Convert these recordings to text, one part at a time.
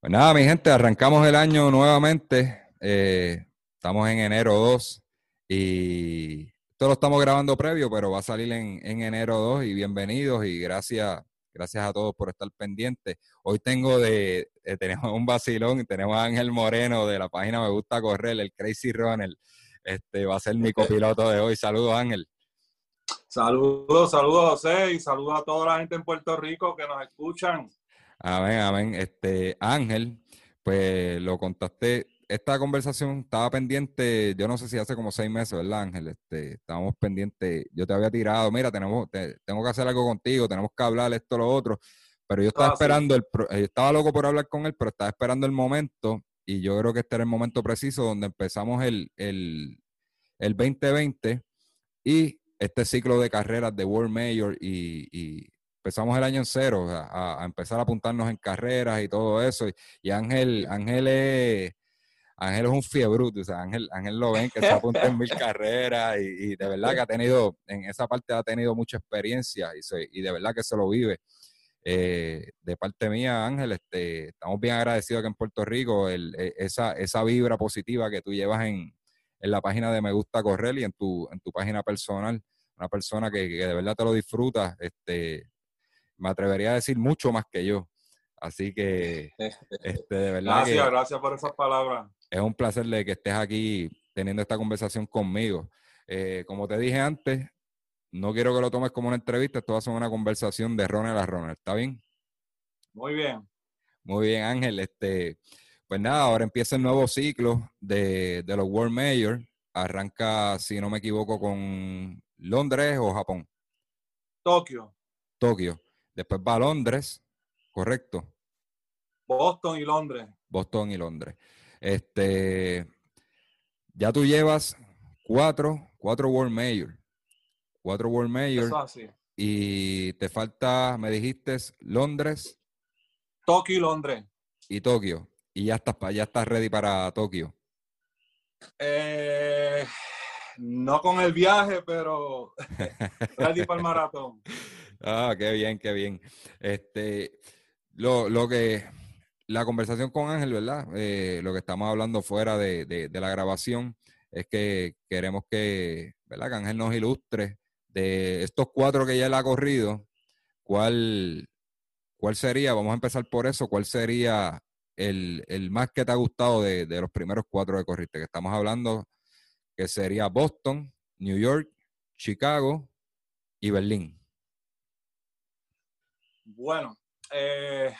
Pues nada, mi gente, arrancamos el año nuevamente. Eh, estamos en enero 2 y esto lo estamos grabando previo, pero va a salir en, enero 2 y bienvenidos y gracias, gracias a todos por estar pendientes. Hoy tengo de, eh, tenemos un vacilón y tenemos a Ángel Moreno de la página Me Gusta Correr, el Crazy Runner. Este va a ser mi copiloto de hoy. Saludos, Ángel. Saludos, saludos, José, y saludos a toda la gente en Puerto Rico que nos escuchan. Amén, amén. Este, Ángel, pues lo contacté. Esta conversación estaba pendiente, yo no sé si hace como seis meses, ¿verdad, Ángel? Este, estábamos pendientes, yo te había tirado, mira, tenemos, tengo que hacer algo contigo, tenemos que hablar esto, lo otro. Pero yo estaba ah, esperando, el, eh, estaba loco por hablar con él, pero estaba esperando el momento y yo creo que este era el momento preciso donde empezamos el, el, el 2020 y este ciclo de carreras de World Mayor y empezamos el año en cero, a, empezar a apuntarnos en carreras y todo eso. Y, Ángel, Ángel es, Ángel es un fiebre, o sea, Ángel, Ángel lo ven que se apunta en mil carreras y, de verdad que ha tenido, en esa parte ha tenido mucha experiencia y, de verdad que se lo vive. Eh, de parte mía, Ángel, este, estamos bien agradecidos que en Puerto Rico el, e, esa, esa vibra positiva que tú llevas en, en la página de Me Gusta Correr y en tu, en tu página personal, una persona que, que de verdad te lo disfruta, este, me atrevería a decir mucho más que yo. Así que, este, de verdad. Gracias, gracias por esas palabras. Es un placer de que estés aquí teniendo esta conversación conmigo. Eh, como te dije antes, no quiero que lo tomes como una entrevista, esto va a ser una conversación de Ronald a Ronald, ¿está bien? Muy bien. Muy bien, Ángel. Este, pues nada, ahora empieza el nuevo ciclo de, de los World Mayor. Arranca, si no me equivoco, con Londres o Japón. Tokio. Tokio. Después va a Londres, correcto. Boston y Londres. Boston y Londres. Este, ya tú llevas cuatro, cuatro World Mayor. Cuatro World Mayor. Y te falta, me dijiste, Londres. Tokio y Londres. Y Tokio. Y ya estás, ya estás ready para Tokio. Eh, no con el viaje, pero ready para el maratón. Ah, qué bien, qué bien. Este, lo, lo que, la conversación con Ángel, ¿verdad? Eh, lo que estamos hablando fuera de, de, la grabación es que queremos que, ¿verdad? Que Ángel nos ilustre de estos cuatro que ya él ha corrido, ¿cuál, cuál sería, vamos a empezar por eso, cuál sería el, el más que te ha gustado de, de los primeros cuatro que corriste? Que estamos hablando que sería Boston, New York, Chicago y Berlín. Bueno, eh,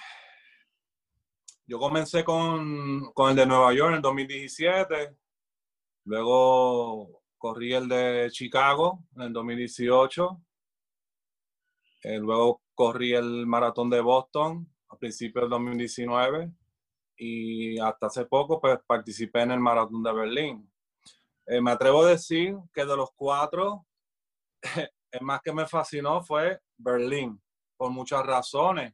yo comencé con, el de Nueva York en el 2017, luego corrí el de Chicago en el 2018, eh, luego corrí el maratón de Boston a principios del 2019 y hasta hace poco pues participé en el maratón de Berlín. Eh, me atrevo a decir que de los cuatro, el más que me fascinó fue Berlín por muchas razones.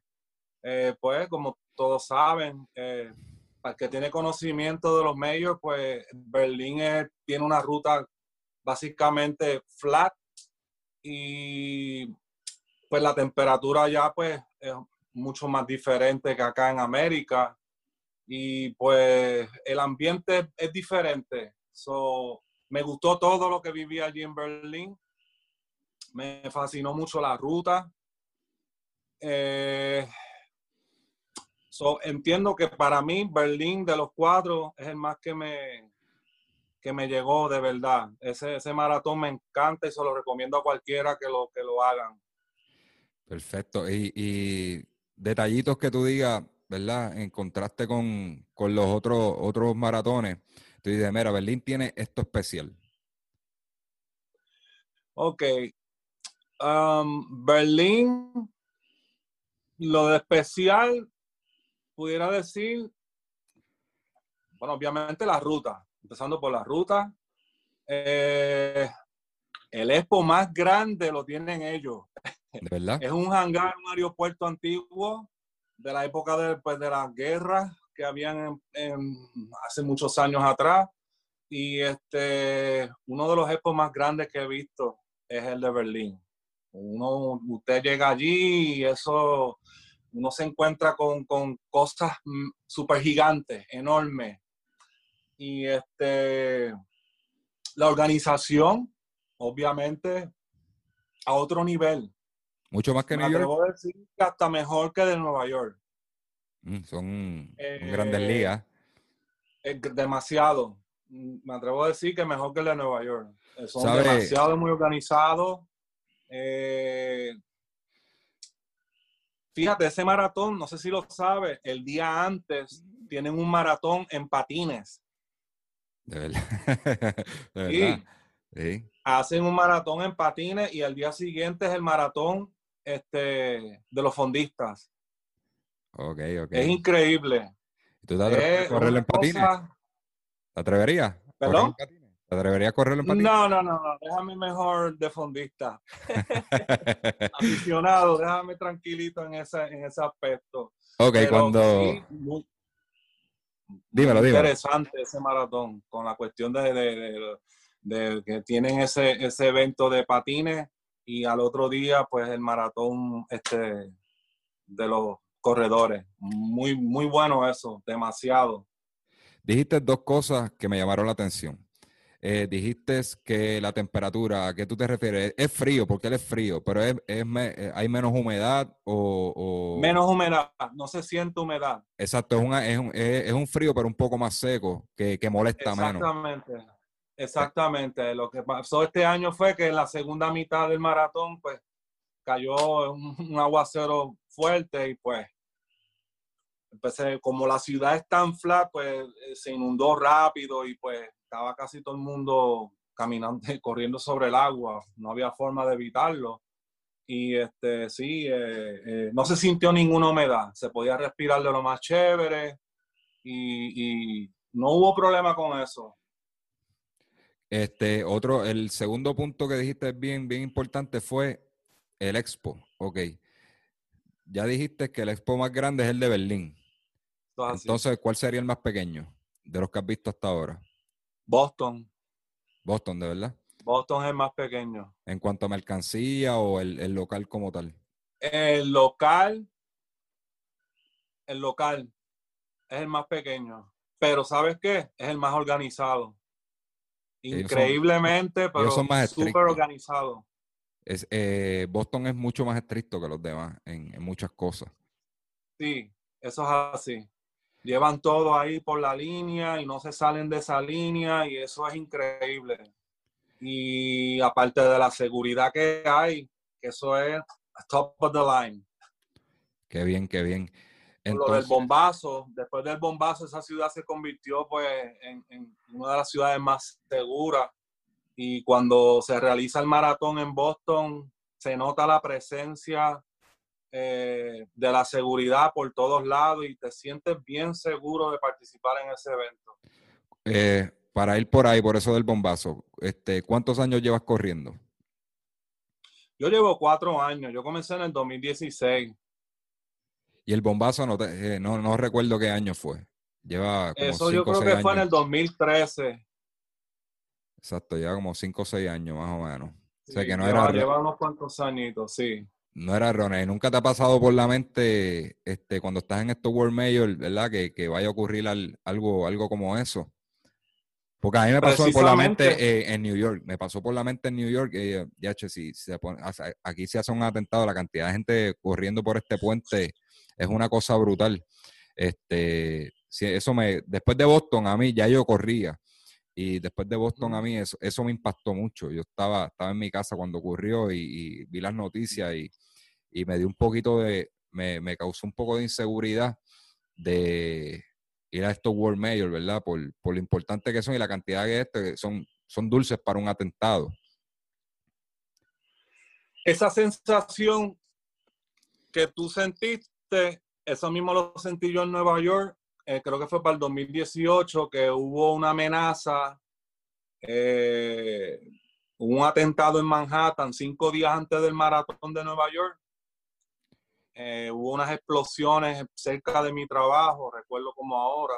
Eh, pues, como todos saben, eh, para el que tiene conocimiento de los medios, pues Berlín tiene una ruta básicamente flat y pues la temperatura ya pues es mucho más diferente que acá en América y pues el ambiente es diferente. So, me gustó todo lo que viví allí en Berlín. Me fascinó mucho la ruta. Eh, entiendo que para mí Berlín de los cuatro es el más que me, que me llegó de verdad. Ese, ese maratón me encanta y se lo recomiendo a cualquiera que lo, que lo hagan. Perfecto. Y, detallitos que tú digas, ¿verdad? En contraste con, los otros, otros maratones. Tú dices, mira, Berlín tiene esto especial. Ok. Um, Berlín lo de especial, pudiera decir, bueno, obviamente la ruta, empezando por la ruta. Eh, el expo más grande lo tienen ellos. verdad? Es un hangar, un aeropuerto antiguo de la época de, pues, de las guerras que habían hace muchos años atrás. Y este, uno de los expos más grandes que he visto es el de Berlín. Uno, usted llega allí y eso, uno se encuentra con, cosas mm, súper gigantes, enormes. Y este, la organización, obviamente, a otro nivel. Mucho más que New York. A decir que hasta mejor que de Nueva York. Mm, son grandes eh, ligas. demasiado. Mm, me atrevo a decir que mejor que el de Nueva York. Eh, son demasiado muy organizados. Eh, fíjate, ese maratón, no sé si lo sabes, el día antes tienen un maratón en patines. De verdad. Sí. Hacen un maratón en patines y el día siguiente es el maratón este, de los fondistas. Ok, ok. Es increíble. ¿Tú te atreverías a correr en patines? ¿Te atreverías? ¿Perdón? ¿Te atreverías a correr en? No, no, no, no. Déjame mejor de fondista. Aficionado, déjame tranquilito en ese, en ese aspecto. Ok, cuando... dímelo, dímelo. Interesante ese maratón con la cuestión de, de, que tienen ese, ese evento de patines y al otro día, pues el maratón este, de los corredores. Muy, muy bueno eso, demasiado. Dijiste dos cosas que me llamaron la atención. Eh, dijiste que la temperatura, ¿a qué tú te refieres? Es frío, porque él es frío, pero es, eh, hay menos humedad o, Menos humedad, no se siente humedad. Exacto, es, un, es, un, frío, pero un poco más seco, que, que molesta menos. Exactamente, exactamente. Lo que pasó este año fue que en la segunda mitad del maratón, pues, cayó un aguacero fuerte y pues empecé, como la ciudad es tan flat, pues eh, se inundó rápido y pues estaba casi todo el mundo caminando, corriendo sobre el agua, no había forma de evitarlo. Y este, sí, eh, eh, no se sintió ninguna humedad, se podía respirar de lo más chévere y, no hubo problema con eso. Este, otro, el segundo punto que dijiste bien, bien importante fue el expo. Ok. Ya dijiste que el expo más grande es el de Berlín. Entonces, ¿cuál sería el más pequeño de los que has visto hasta ahora? Boston. Boston, ¿de verdad? Boston es el más pequeño. ¿En cuanto a mercancía o el, local como tal? El local, el local es el más pequeño. Pero ¿sabes qué? Es el más organizado. Increíblemente, pero súper organizado. Es, eh, Boston es mucho más estricto que los demás en, en muchas cosas. Sí, eso es así llevan todo ahí por la línea y no se salen de esa línea y eso es increíble. Y aparte de la seguridad que hay, que eso es top of the line. Qué bien, qué bien. Entonces, lo del bombazo, después del bombazo esa ciudad se convirtió pues en, en una de las ciudades más seguras y cuando se realiza el maratón en Boston se nota la presencia eh, de la seguridad por todos lados y te sientes bien seguro de participar en ese evento. Eh, para ir por ahí, por eso del bombazo, este, ¿cuántos años llevas corriendo? Yo llevo cuatro años, yo comencé en el 2016. Y el bombazo no, eh, no, no, recuerdo qué año fue. Lleva como Eso yo creo que fue en el 2013. Exacto, lleva como cinco o seis años más o menos. o sea que no lleva, era. Lleva unos cuantos añitos, sí. No era erróneo. ¿Nunca te ha pasado por la mente, este, cuando estás en estos World Major, ¿verdad? Que, vaya a ocurrir algo, algo como eso. Porque a mí me pasó por la mente eh, en New York. Me pasó por la mente en New York. Eh, ya, si se pone, aquí se hace un atentado, la cantidad de gente corriendo por este puente es una cosa brutal. Este, eso me, después de Boston, a mí ya yo corría. Y después de Boston, a mí eso, eso me impactó mucho. Yo estaba, estaba en mi casa cuando ocurrió y, y vi las noticias y, y me dio un poquito de, me, me, causó un poco de inseguridad de ir a estos World Major, ¿verdad? Por, por lo importante que son y la cantidad que este, son, son dulces para un atentado. Esa sensación que tú sentiste, eso mismo lo sentí yo en Nueva York, eh, creo que fue para el 2018, que hubo una amenaza, eh, un atentado en Manhattan cinco días antes del maratón de Nueva York eh, hubo unas explosiones cerca de mi trabajo, recuerdo como ahora,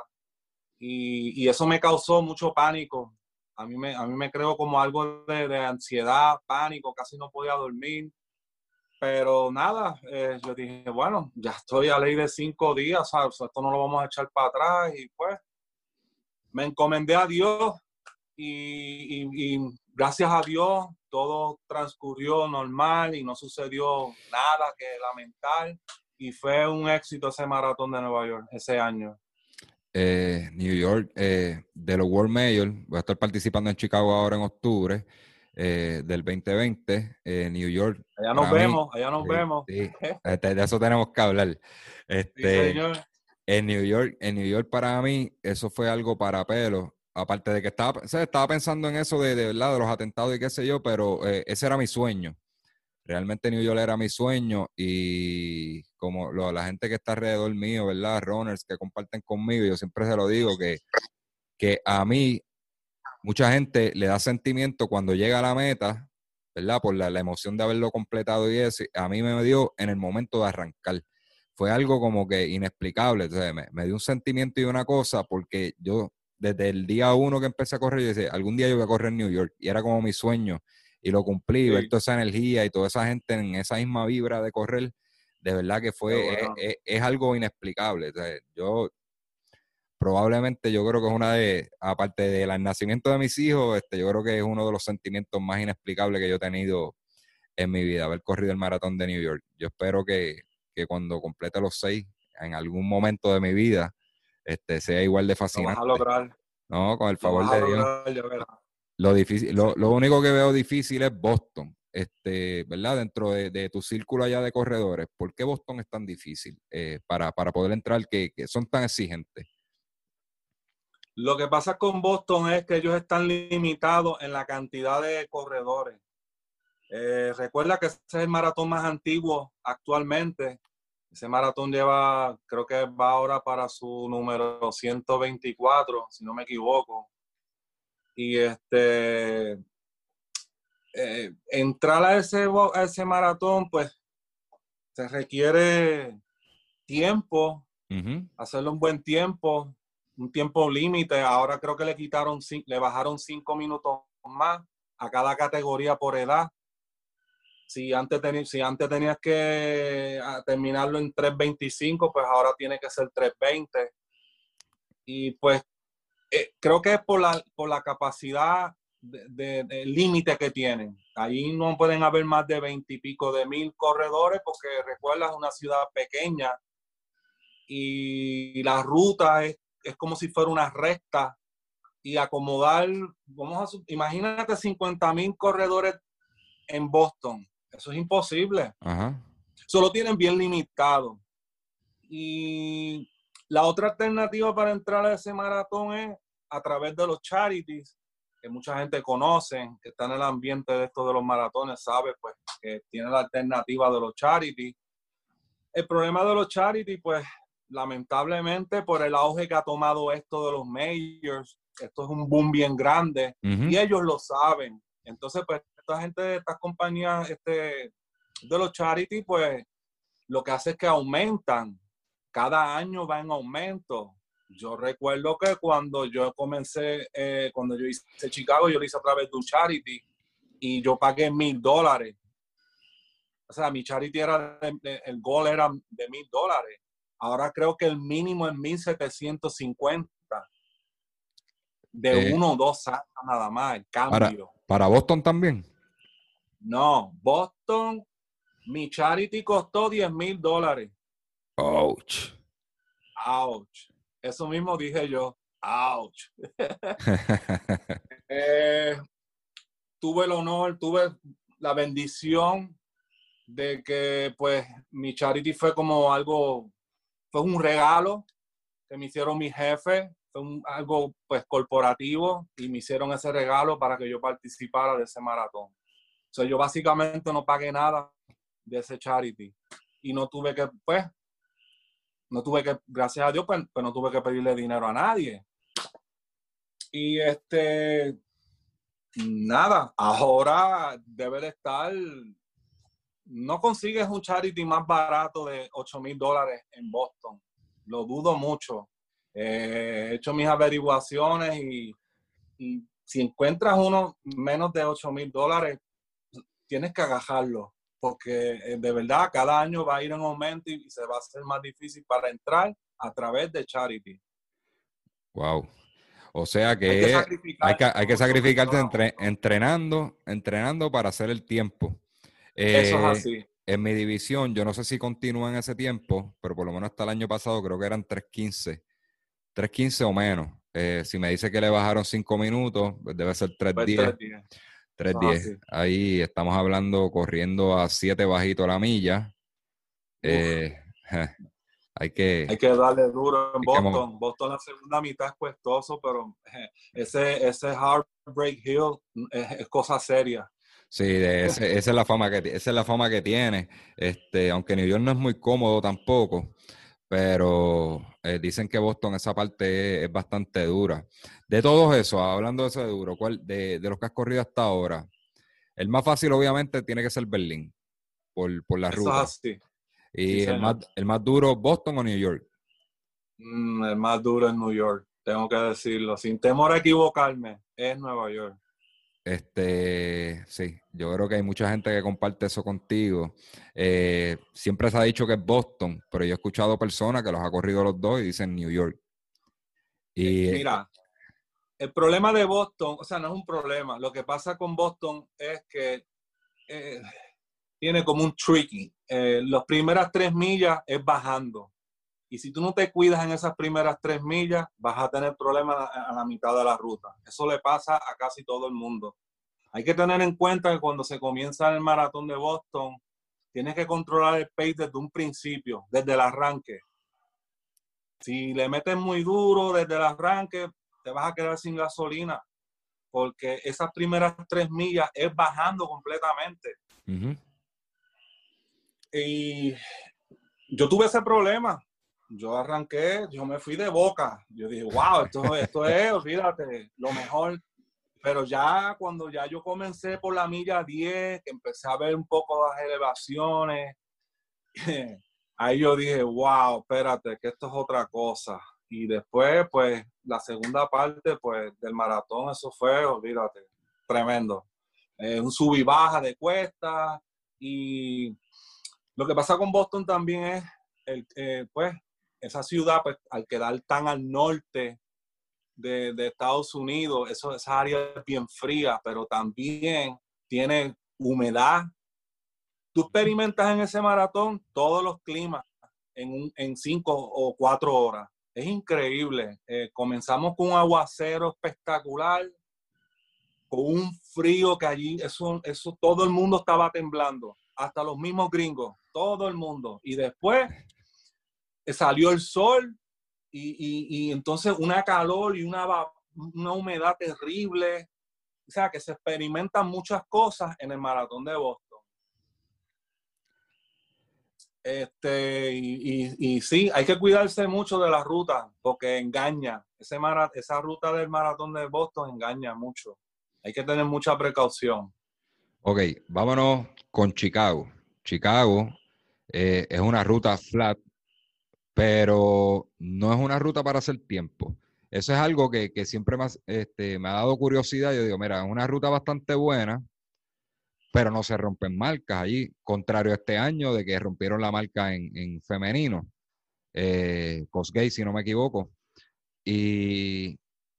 y, eso me causó mucho pánico. A mí me, a mí me creo como algo de, ansiedad, pánico, casi no podía dormir. pero nada, eh, yo dije, bueno, ya estoy a ley de cinco días, esto no lo vamos a echar para atrás y pues me encomendé a Dios y, gracias a Dios todo transcurrió normal y no sucedió nada que lamentar y fue un éxito ese maratón de Nueva York ese año. Eh, New York, eh, de los World Major, voy a estar participando en Chicago ahora en octubre eh, del 2020, New York. Allá nos vemos, allá nos vemos. Este, de eso tenemos que hablar. Este, En New York, en New York para mí, eso fue algo para pelo. Aparte de que estaba, estaba pensando en eso de, de, ¿verdad? de los atentados y qué sé yo, pero ese era mi sueño. Realmente New York era mi sueño y como la gente que está alrededor mío, ¿verdad? Runners que comparten conmigo, yo siempre se lo digo, que, que a mí mucha gente le da sentimiento cuando llega a la meta, ¿verdad? Por la, emoción de haberlo completado y eso, a mí me dio en el momento de arrancar. Fue algo como que inexplicable, me, me dio un sentimiento y una cosa porque yo desde el día uno que empecé a correr, yo decía, algún día yo voy a correr en New York y era como mi sueño y lo cumplí, ver toda esa energía y toda esa gente en esa misma vibra de correr, de verdad que fue, es, algo inexplicable. yo probablemente yo creo que es una de, aparte del nacimiento de mis hijos, este, yo creo que es uno de los sentimientos más inexplicables que yo he tenido en mi vida, haber corrido el maratón de New York. Yo espero que, cuando complete los seis, en algún momento de mi vida, este, sea igual de fascinante. Lo vas a lograr. No, con el favor de Dios. Lo, difícil, lo, único que veo difícil es Boston, este, ¿verdad? Dentro de, tu círculo allá de corredores. ¿Por qué Boston es tan difícil eh, para, poder entrar, que, son tan exigentes? Lo que pasa con Boston es que ellos están limitados en la cantidad de corredores. Eh, recuerda que ese es el maratón más antiguo actualmente. Ese maratón lleva, creo que va ahora para su número 124, si no me equivoco. Y este, eh, entrar a ese, ese maratón, pues, se requiere tiempo, hacerlo un buen tiempo, un tiempo límite. Ahora creo que le quitaron, le bajaron cinco minutos más a cada categoría por edad. Si antes, si antes tenías que ah, terminarlo en 3.25, pues ahora tiene que ser 3.20. Y pues eh, creo que es por la, por la capacidad de, límite que tienen. Ahí no pueden haber más de veintipico de mil corredores porque recuerdas una ciudad pequeña y la ruta es, es como si fuera una recta y acomodar, vamos a, imagínate 50 mil corredores en Boston. Eso es imposible. Solo tienen bien limitado. Y la otra alternativa para entrar a ese maratón es a través de los charities, que mucha gente conoce, que está en el ambiente de esto de los maratones, sabe pues que tiene la alternativa de los charities. El problema de los charities, pues lamentablemente por el auge que ha tomado esto de los majors, esto es un boom bien grande y ellos lo saben. Entonces, pues esta gente de estas compañías este, de los charities, pues lo que hace es que aumentan cada año va en aumento. Yo recuerdo que cuando yo comencé, eh, cuando yo hice Chicago, yo lo hice a través de un charity y yo pagué mil dólares. O sea, mi charity era, el gol era de mil dólares. Ahora creo que el mínimo es mil setecientos De eh. uno o dos años nada más, el cambio. Para, ¿Para Boston también? No, Boston, mi charity costó 10 mil dólares. Ouch. Ouch. Eso mismo dije yo. Ouch. Eh, tuve el honor, tuve la bendición de que pues mi charity fue como algo, fue un regalo que me hicieron mis jefes, fue algo pues corporativo y me hicieron ese regalo para que yo participara de ese maratón. O sea, yo básicamente no pagué nada de ese charity y no tuve que pues no tuve que, gracias a Dios, pues, pues, no tuve que pedirle dinero a nadie. Y este, nada, ahora debe de estar, no consigues un charity más barato de 8 mil dólares en Boston. Lo dudo mucho. Eh, he hecho mis averiguaciones y, si encuentras uno menos de 8 mil dólares, tienes que agajarlo porque eh, de verdad cada año va a ir en aumento y se va a hacer más difícil para entrar a través de Charity. Wow. O sea que hay que, sacrificarte entrenando, entrenando para hacer el tiempo. Eso es eh, así. En mi división, yo no sé si continúa en ese tiempo, pero por lo menos hasta el año pasado creo que eran 3.15. 3.15 o menos. Eh, si me dice que le bajaron 5 minutos, pues debe ser 3.10. 3.10. Pues Ahí estamos hablando corriendo a 7 bajito la milla. Eh, hay que, hay que darle duro en Boston. Boston la segunda mitad es cuestoso, pero eh, ese, ese Heartbreak Hill es, cosa seria. Sí, esa es la fama que esa es la fama que tiene. Este, aunque New York no es muy cómodo tampoco, pero eh, dicen que Boston esa parte es, bastante dura. De todos eso, hablando de eso de duro, ¿cuál, de, de los que has corrido hasta ahora, el más fácil obviamente tiene que ser Berlín, por, por la ruta. ¿Y el, más, el más duro, Boston o New York? Mm, el más duro es New York, tengo que decirlo. Sin temor a equivocarme, es Nueva York. Este, sí, yo creo que hay mucha gente que comparte eso contigo. Eh, siempre se ha dicho que es Boston, pero yo he escuchado personas que los ha corrido los dos y dicen New York. Y, Mira, el problema de Boston, o sea, no es un problema. Lo que pasa con Boston es que eh, tiene como un tricky. Eh, las primeras tres millas es bajando. Y si tú no te cuidas en esas primeras tres millas, vas a tener problemas a la mitad de la ruta. Eso le pasa a casi todo el mundo. Hay que tener en cuenta que cuando se comienza el maratón de Boston, tienes que controlar el pace desde un principio, desde el arranque. Si le metes muy duro desde el arranque, te vas a quedar sin gasolina, porque esas primeras tres millas es bajando completamente. Y yo tuve ese problema. Yo arranqué, yo me fui de boca. Yo dije, wow, esto, esto es, olvídate, lo mejor. Pero ya cuando ya yo comencé por la milla 10, que empecé a ver un poco las elevaciones, ahí yo dije, wow, espérate, que esto es otra cosa. Y después, pues, la segunda parte, pues, del maratón, eso fue, olvídate, tremendo. Eh, un sub y baja de cuesta. Y lo que pasa con Boston también es, el, eh, pues, esa ciudad, pues, al quedar tan al norte de, de Estados Unidos, eso, esa área es bien fría, pero también tiene humedad. Tú experimentas en ese maratón todos los climas en, en cinco o cuatro horas es increíble. Eh, comenzamos con un aguacero espectacular, con un frío que allí, eso, eso todo el mundo estaba temblando, hasta los mismos gringos, todo el mundo. Y después salió el sol y, entonces una calor y una, una humedad terrible. O sea, que se experimentan muchas cosas en el maratón de Boston. Este, y, y, sí, hay que cuidarse mucho de la ruta porque engaña. Ese esa ruta del maratón de Boston engaña mucho. Hay que tener mucha precaución. Ok, vámonos con Chicago. Chicago eh, es una ruta flat, pero no es una ruta para hacer tiempo. Eso es algo que, siempre este, me ha dado curiosidad. Yo digo, mira, es una ruta bastante buena, pero no se rompen marcas allí, contrario a este año de que rompieron la marca en, femenino, eh, Cosgay, si no me equivoco. Y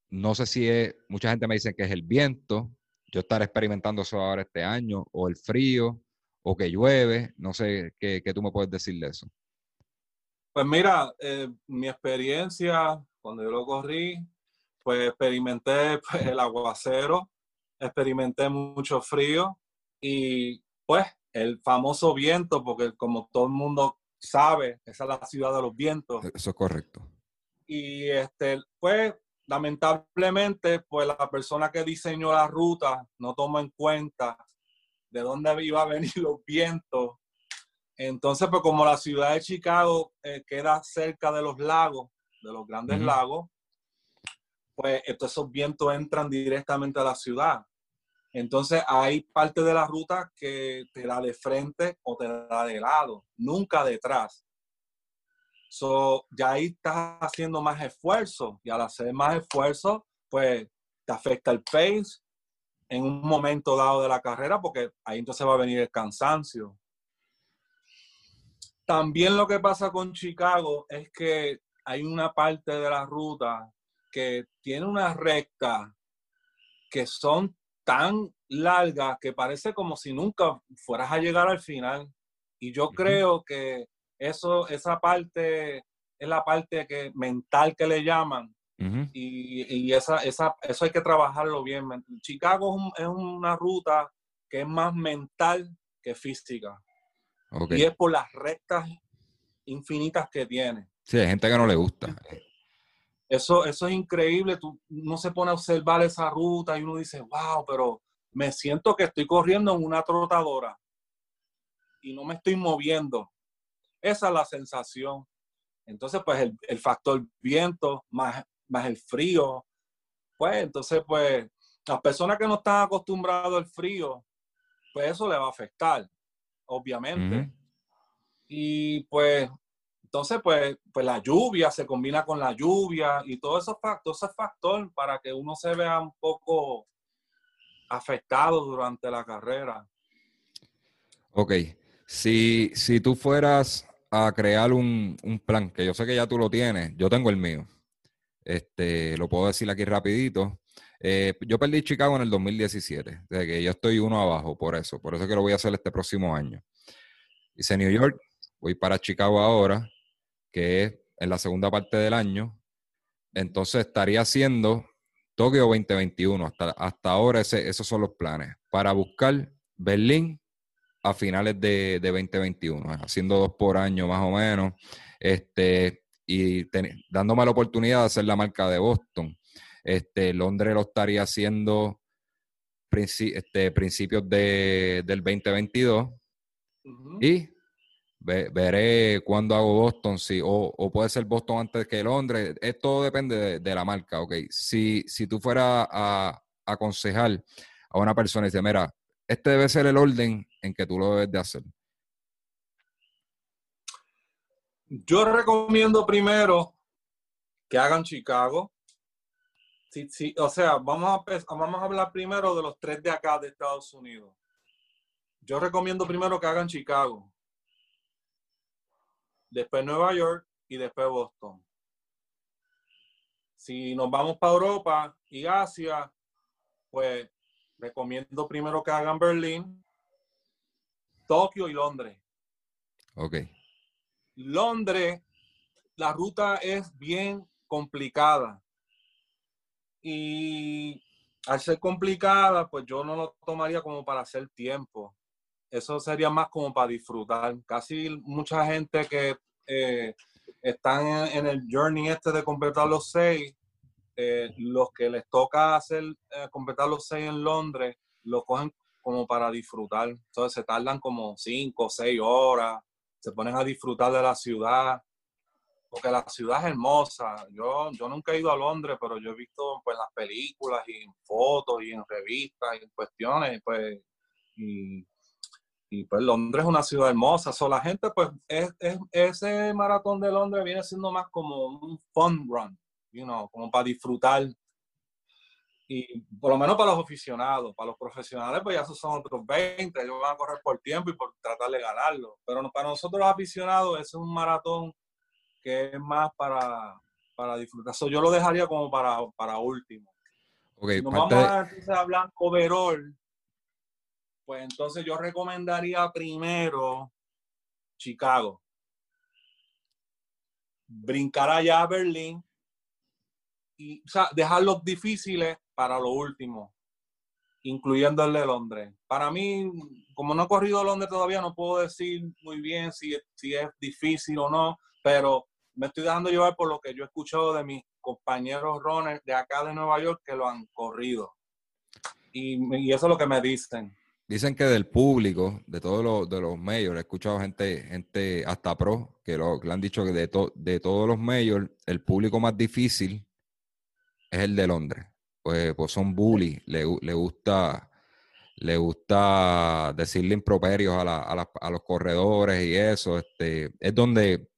no sé si es, mucha gente me dice que es el viento, yo estaré experimentando eso ahora este año, o el frío, o que llueve, no sé qué, tú me puedes decir de eso. Pues mira, eh, mi experiencia cuando yo lo corrí, pues experimenté pues, el aguacero, experimenté mucho frío, y pues el famoso viento, porque como todo el mundo sabe, esa es la ciudad de los vientos. E-, eso es correcto. Y este, pues lamentablemente, pues la persona que diseñó la ruta no tomó en cuenta de dónde iba a venir los vientos. Entonces, pues como la ciudad de Chicago eh, queda cerca de los lagos, de los grandes lagos, pues esos vientos entran directamente a la ciudad. Entonces hay parte de la ruta que te da de frente o te da de lado, nunca detrás. So, ya ahí estás haciendo más esfuerzo y al hacer más esfuerzo, pues te afecta el pace en un momento dado de la carrera porque ahí entonces va a venir el cansancio. También lo que pasa con Chicago es que hay una parte de la ruta que tiene una recta que son tan largas que parece como si nunca fueras a llegar al final. Y yo creo que eso, esa parte es la parte que, mental que le llaman. Y, esa, esa, eso hay que trabajarlo bien. Chicago es, una ruta que es más mental que física. Y es por las rectas infinitas que tiene. Sí, hay gente que no le gusta. Eso, eso es increíble. Tú, uno se pone a observar esa ruta y uno dice, wow, pero me siento que estoy corriendo en una trotadora y no me estoy moviendo. Esa es la sensación. Entonces, pues el, el factor viento más, más el frío, pues entonces, pues las personas que no están acostumbradas al frío, pues eso le va a afectar, obviamente. Y pues, entonces, pues, pues la lluvia se combina con la lluvia y todo eso factor, ese factor para que uno se vea un poco afectado durante la carrera. Ok, si, si tú fueras a crear un, plan, que yo sé que ya tú lo tienes, yo tengo el mío. Este, lo puedo decir aquí rapidito. Eh, yo perdí Chicago en el 2017, de que yo estoy uno abajo por eso, por eso que lo voy a hacer este próximo año. Hice New York, voy para Chicago ahora, que es en la segunda parte del año. Entonces estaría haciendo Tokio 2021. Hasta, hasta ahora esos son los planes. Para buscar Berlín a finales de, 2021, haciendo dos por año más o menos. Este, y dándome la oportunidad de hacer la marca de Boston. Este, Londres lo estaría haciendo este, principios de, del 2022. Y veré cuándo hago Boston, sí, o, puede ser Boston antes que Londres. Esto depende de, la marca, ok. Si, si tú fueras a, aconsejar a una persona y dice, mira, este debe ser el orden en que tú lo debes de hacer. Yo recomiendo primero que hagan Chicago. Sí, sí, o sea, vamos a, vamos a hablar primero de los tres de acá de Estados Unidos. Yo recomiendo primero que hagan Chicago después Nueva York y después Boston. Si nos vamos para Europa y Asia, pues recomiendo primero que hagan Berlín, Tokio y Londres. Ok. Londres, la ruta es bien complicada. Y al ser complicada, pues yo no lo tomaría como para hacer tiempo eso sería más como para disfrutar. Casi mucha gente que eh, están en, el journey este de completar los seis, eh, los que les toca hacer eh, completar los seis en Londres, lo cogen como para disfrutar. Entonces se tardan como cinco o seis horas, se ponen a disfrutar de la ciudad, porque la ciudad es hermosa. Yo, yo nunca he ido a Londres, pero yo he visto pues, las películas y en fotos y en revistas y en cuestiones, pues, y pues Londres es una ciudad hermosa. So, la gente, pues, es, ese maratón de Londres viene siendo más como un fun run, you know, como para disfrutar. Y por lo menos para los aficionados, para los profesionales, pues ya esos son otros 20, ellos van a correr por tiempo y por tratar de ganarlo. Pero para nosotros los aficionados, es un maratón que es más para, para disfrutar. So, yo lo dejaría como para, para último. Okay, nos vamos a, hablar overall, pues entonces yo recomendaría primero Chicago. Brincar allá a Berlín y o sea, dejar los difíciles para lo último, incluyendo el de Londres. Para mí, como no he corrido a Londres todavía, no puedo decir muy bien si, si es difícil o no, pero me estoy dejando llevar por lo que yo he escuchado de mis compañeros runners de acá de Nueva York que lo han corrido. Y, y eso es lo que me dicen. Dicen que del público, de todos los, de los mayors, he escuchado gente, gente hasta pro, que, lo, le han dicho que de, de todos los mayors, el público más difícil es el de Londres. Pues, pues son bullies, le, gusta le gusta decirle improperios a, los corredores y eso. Este, es donde,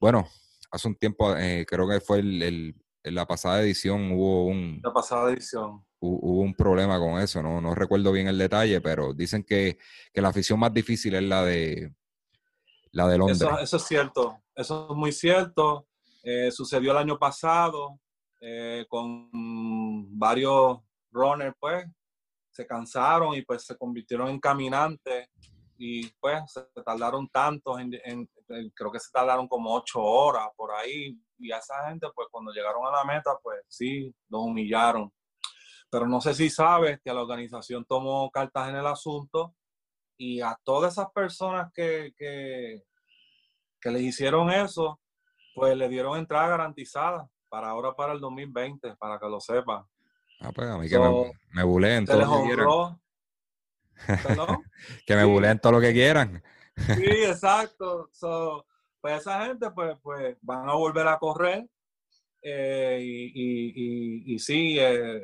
bueno, hace un tiempo, eh, creo que fue el, en la pasada edición hubo un... La pasada edición hubo un problema con eso, ¿no? No recuerdo bien el detalle, pero dicen que, la afición más difícil es la de la de Londres. Eso, es cierto, eso es muy cierto. Eh, sucedió el año pasado eh, con varios runners, pues, se cansaron y pues se convirtieron en caminantes y pues se tardaron tantos, en, creo que se tardaron como ocho horas por ahí y a esa gente pues cuando llegaron a la meta pues sí, los humillaron. Pero no sé si sabes que la organización tomó cartas en el asunto y a todas esas personas que, que, que les hicieron eso, pues le dieron entrada garantizada para ahora, para el 2020, para que lo sepa. Ah, pues a mí que me, me buleen todo lo que que me buleen todo lo que quieran. sí, exacto. pues esa gente pues, pues van a volver a correr. Eh, y, y, y, sí, eh,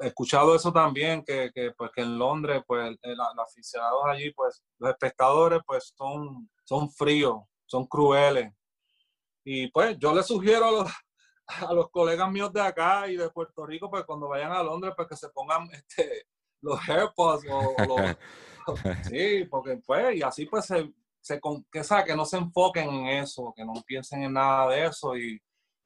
he escuchado eso también, que, que, pues, que en Londres, pues, los aficionados allí, pues, los espectadores, pues, son, son fríos, son crueles. Y, pues, yo les sugiero a los, a los colegas míos de acá y de Puerto Rico, pues, cuando vayan a Londres, pues, que se pongan este, los AirPods o, los... sí, porque, pues, y así, pues, se, se que, que no se enfoquen en eso, que no piensen en nada de eso y,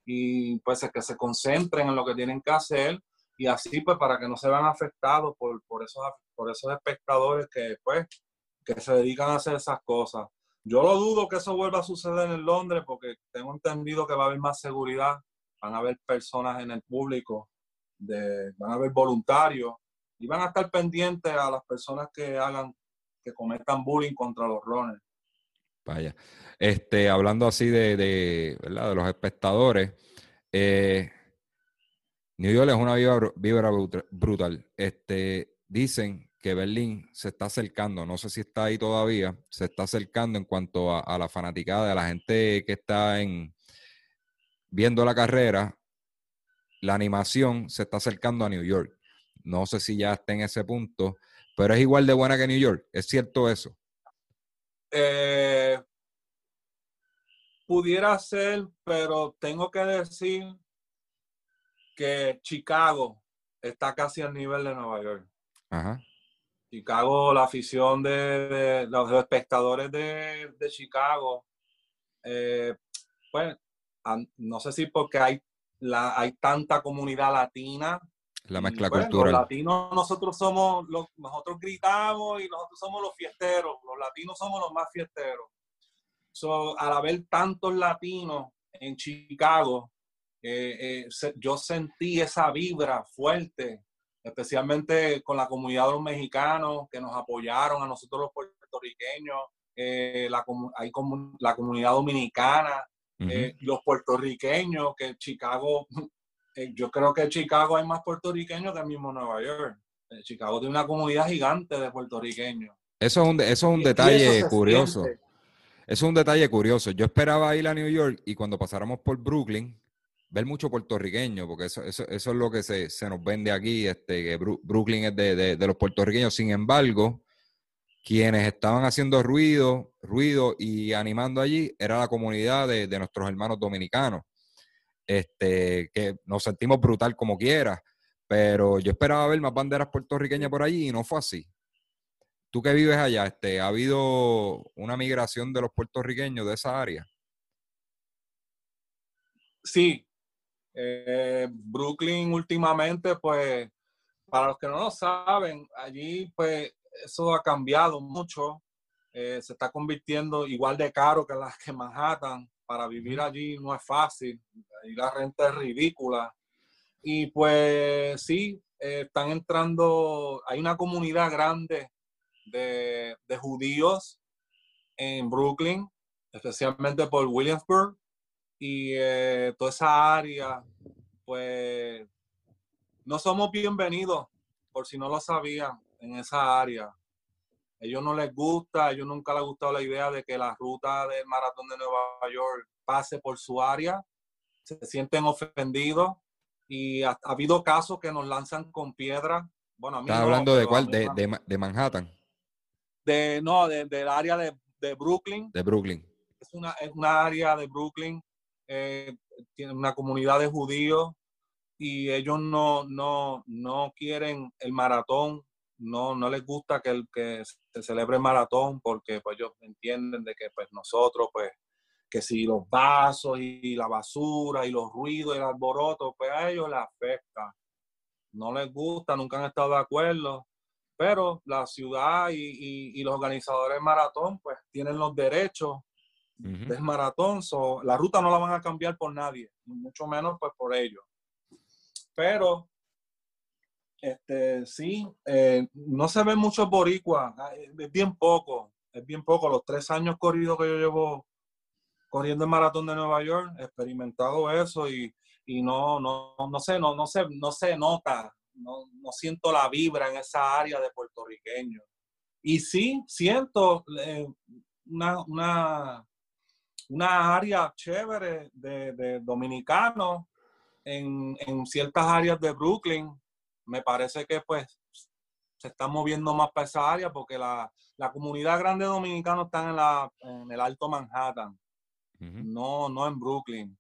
y pues, que se concentren en lo que tienen que hacer y así pues para que no se vean afectados por, por, esos, por esos espectadores que pues que se dedican a hacer esas cosas. Yo lo dudo que eso vuelva a suceder en Londres porque tengo entendido que va a haber más seguridad, van a haber personas en el público, de, van a haber voluntarios y van a estar pendientes a las personas que hagan, que cometan bullying contra los runners. Vaya. Este, hablando así de, ¿verdad? de los espectadores, eh, New York es una vibra, brutal. Este, dicen que Berlín se está acercando, no sé si está ahí todavía, se está acercando en cuanto a, la fanaticada de la gente que está en viendo la carrera, la animación se está acercando a New York. No sé si ya está en ese punto, pero es igual de buena que New York. ¿Es cierto eso? Eh, pudiera ser, pero tengo que decir que Chicago está casi al nivel de Nueva York. Chicago, la afición de, los espectadores de, Chicago, eh, pues no sé si porque hay, la, hay tanta comunidad latina. La mezcla cultural. Los latinos, nosotros somos, los, nosotros gritamos y nosotros somos los fiesteros. Los latinos somos los más fiesteros. So, al haber tantos latinos en Chicago, eh, eh, yo sentí esa vibra fuerte, especialmente con la comunidad de los mexicanos que nos apoyaron, a nosotros los puertorriqueños, eh, la, hay como, la comunidad dominicana, los puertorriqueños, que Chicago, yo creo que en Chicago hay más puertorriqueños que el mismo Nueva York. Chicago tiene una comunidad gigante de puertorriqueños. Eso es un, eso es un detalle curioso. Eso es un detalle curioso. Yo esperaba ir a New York y cuando pasáramos por Brooklyn, ver mucho puertorriqueño, porque eso, eso, eso es lo que se, se, nos vende aquí, este, que Brooklyn es de, de, los puertorriqueños. Sin embargo, quienes estaban haciendo ruido, ruido y animando allí era la comunidad de, de nuestros hermanos dominicanos. Este, que nos sentimos brutal como quiera, pero yo esperaba ver más banderas puertorriqueñas por allí y no fue así. Tú que vives allá, este, ¿ha habido una migración de los puertorriqueños de esa área? Sí, eh, Brooklyn últimamente, pues, para los que no lo saben, allí, pues, eso ha cambiado mucho. Eh, se está convirtiendo igual de caro que las que Manhattan. Para vivir allí no es fácil. y la renta es ridícula. Y pues sí, eh, están entrando, hay una comunidad grande de, de judíos en Brooklyn, especialmente por Williamsburg y eh, toda esa área, pues no somos bienvenidos, por si no lo sabían, en esa área. Ellos no les gusta, a ellos nunca les ha gustado la idea de que la ruta del maratón de Nueva York pase por su área. Se sienten ofendidos y ha, habido casos que nos lanzan con piedra. Bueno, a ¿Estás hablando de cuál? De, de, Manhattan. De, no, del área de, de, Brooklyn. De Brooklyn. Es una, es una área de Brooklyn eh, tienen una comunidad de judíos y ellos no, no, no quieren el maratón no, no les gusta que, el, que se celebre el maratón porque pues ellos entienden de que pues nosotros pues que si los vasos y la basura y los ruidos y el alboroto pues a ellos les afecta. No les gusta, nunca han estado de acuerdo, pero la ciudad y, los organizadores del maratón pues tienen los derechos del maratón, la ruta no la van a cambiar por nadie, mucho menos pues por ellos. Pero este, sí, eh, no se ven muchos boricuas, ah, es bien poco, es bien poco. Los tres años corridos que yo llevo corriendo el maratón de Nueva York, he experimentado eso y, no, no, no sé, no, no se, no se nota, no, siento la vibra en esa área de puertorriqueños. Y sí, siento eh, una, una, una, área chévere de, de dominicanos en, en ciertas áreas de Brooklyn me parece que pues se está moviendo más para esa área porque la, comunidad grande dominicana está en, la, en el Alto Manhattan, no, no en Brooklyn.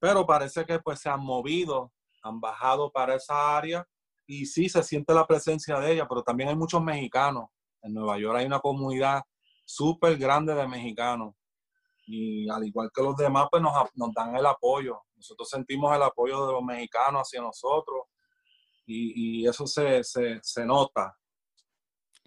Pero parece que pues se han movido, han bajado para esa área y sí se siente la presencia de ella, pero también hay muchos mexicanos. En Nueva York hay una comunidad súper grande de mexicanos y al igual que los demás pues nos, nos dan el apoyo. Nosotros sentimos el apoyo de los mexicanos hacia nosotros y, eso se, nota.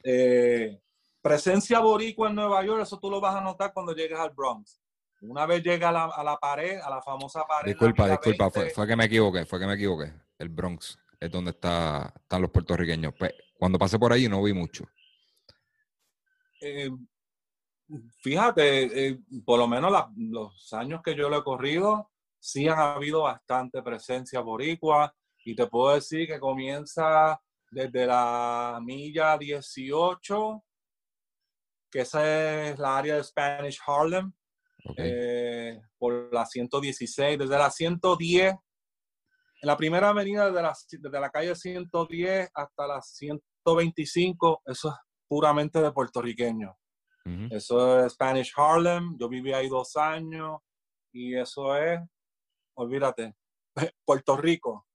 Eh, presencia boricua en Nueva York, eso tú lo vas a notar cuando llegues al Bronx. Una vez llega a la, pared, a la famosa pared. Disculpa, disculpa, fue, que me equivoqué, fue que me equivoqué. El Bronx es donde está, están los puertorriqueños. Pues, cuando pasé por ahí no vi mucho. Eh, fíjate, eh, por lo menos los años que yo lo he corrido, sí han habido bastante presencia boricua. Y te puedo decir que comienza desde la milla 18, que esa es la área de Spanish Harlem, eh, por la 116, desde la 110, en la primera avenida desde la, desde la calle 110 hasta la 125, eso es puramente de puertorriqueño. Eso es Spanish Harlem, yo viví ahí dos años y eso es, olvídate, Puerto Rico.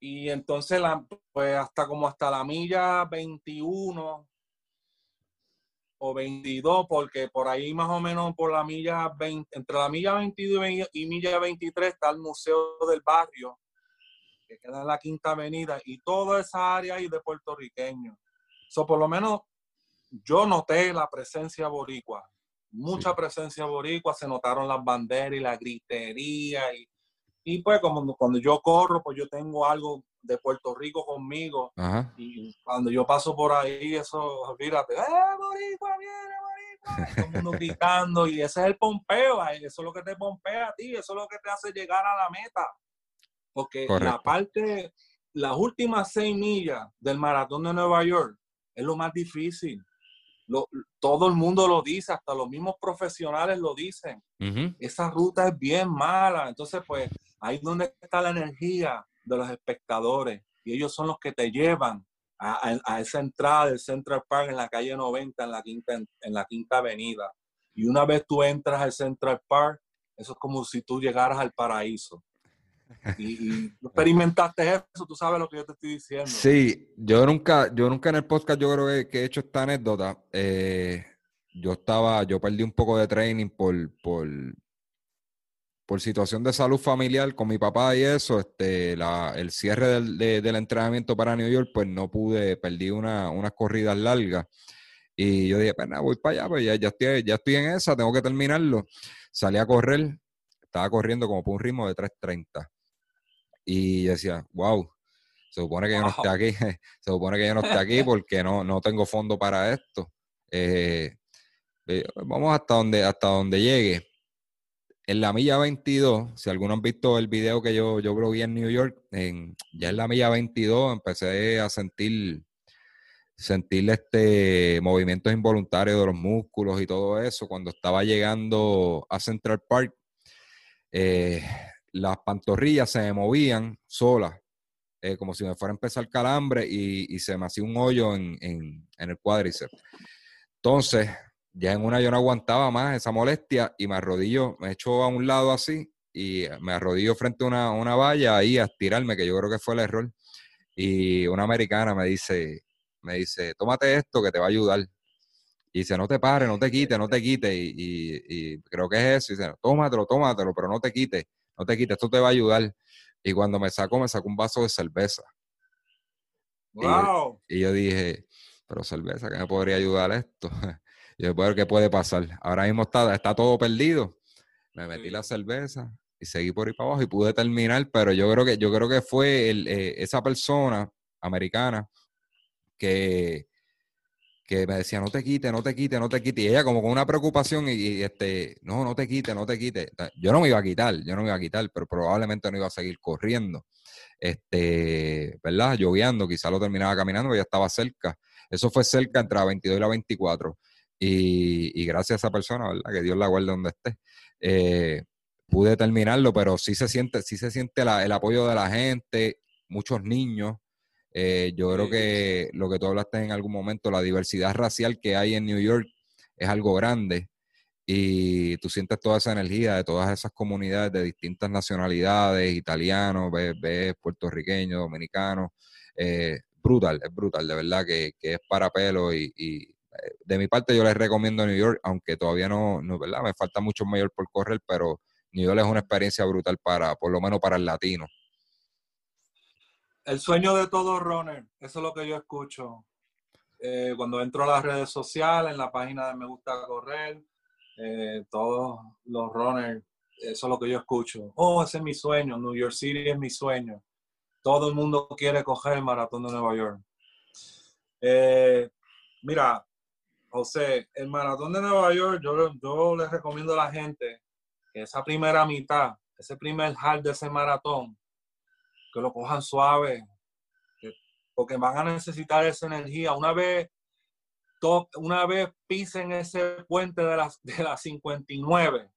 Y entonces, la, pues hasta como hasta la milla 21 o 22, porque por ahí más o menos por la milla 20, entre la milla 22 y milla 23 está el Museo del Barrio, que queda en la Quinta Avenida, y toda esa área ahí de puertorriqueños. So, por lo menos yo noté la presencia boricua, mucha presencia boricua, se notaron las banderas y la gritería y y pues como cuando yo corro, pues yo tengo algo de Puerto Rico conmigo. Y cuando yo paso por ahí, eso, olvídate, ¡eh, boricua, viene, boricua! Todo el mundo gritando y ese es el pompeo, eso es lo que te pompea a ti, eso es lo que te hace llegar a la meta. Porque la parte, las últimas seis millas del maratón de Nueva York es lo más difícil. Todo el mundo lo dice, hasta los mismos profesionales lo dicen. Esa ruta es bien mala. Entonces, pues, Ahí es donde está la energía de los espectadores y ellos son los que te llevan a, esa entrada del Central Park en la calle 90, en la, quinta, en la quinta avenida. Y una vez tú entras al Central Park, eso es como si tú llegaras al paraíso. Y, experimentaste eso, tú sabes lo que yo te estoy diciendo. Sí, yo nunca, yo nunca en el podcast yo creo que, he hecho esta anécdota. Eh, yo estaba, yo perdí un poco de training por, por, por situación de salud familiar con mi papá y eso, este, el cierre del, entrenamiento para New York, pues no pude, perdí una, unas corridas largas. Y yo dije, pues nada, voy para allá, pues ya, ya, estoy, ya estoy en esa, tengo que terminarlo. Salí a correr, estaba corriendo como por un ritmo de 3.30. Y decía, wow, se supone que yo no esté aquí, se supone que yo no esté aquí porque no, no tengo fondo para esto. Eh, eh, vamos hasta donde, hasta donde llegue en la milla 22, si algunos han visto el video que yo, yo blogué en New York, en, ya en la milla 22 empecé a sentir, sentir este movimientos involuntarios de los músculos y todo eso. Cuando estaba llegando a Central Park, eh, las pantorrillas se me movían solas, eh, como si me fuera a empezar calambre y, se me hacía un hoyo en, en el cuádriceps. Entonces, ya en una yo no aguantaba más esa molestia y me arrodillo, me echo a un lado así y me arrodillo frente a una, valla ahí a estirarme, que yo creo que fue el error. Y una americana me dice, me dice, tómate esto que te va a ayudar. Y dice, no te pares, no te quites, no te quites. Y, creo que es eso. Y dice, tómatelo, tómatelo, pero no te quites, no te quites, esto te va a ayudar. Y cuando me sacó, me sacó un vaso de cerveza. Wow. Y, yo dije, pero cerveza, ¿qué me podría ayudar esto? y yo, ¿qué puede pasar? Ahora mismo está, está todo perdido. Me metí la cerveza y seguí por ahí para abajo y pude terminar, pero yo creo que, yo creo que fue eh, esa persona americana que, que me decía, no te quite, no te quite, no te quite. Y ella como con una preocupación y, este, no, no te quite, no te quite. Yo no me iba a quitar, yo no me iba a quitar, pero probablemente no iba a seguir corriendo. Este, ¿verdad? Lloviendo, quizá lo terminaba caminando, ya estaba cerca. Eso fue cerca entre la 22 y la 24. Y, gracias a esa persona, ¿verdad? Que Dios la guarde donde esté. Eh, pude terminarlo, pero sí se siente, sí se siente el apoyo de la gente, muchos niños, eh, yo creo que lo que tú hablaste en algún momento, la diversidad racial que hay en New York es algo grande y tú sientes toda esa energía de todas esas comunidades de distintas nacionalidades, italianos, ves, puertorriqueños, dominicanos. Eh, brutal, es brutal, de verdad que, es para pelo y, eh, de mi parte yo les recomiendo New York, aunque todavía no, no, ¿verdad? Me falta mucho mayor por correr, pero New York es una experiencia brutal para, por lo menos para el latino el sueño de todo runner, eso es lo que yo escucho. Eh, cuando entro a las redes sociales, en la página de Me Gusta Correr, eh, todos los runners, eso es lo que yo escucho. Oh, ese es mi sueño, New York City es mi sueño. Todo el mundo quiere coger el maratón de Nueva York. Eh, mira, José, el maratón de Nueva York, yo, yo les recomiendo a la gente que esa primera mitad, ese primer hard de ese maratón, que lo cojan suave, porque van a necesitar esa energía. Una vez, una vez pisen ese puente de las, de las 59,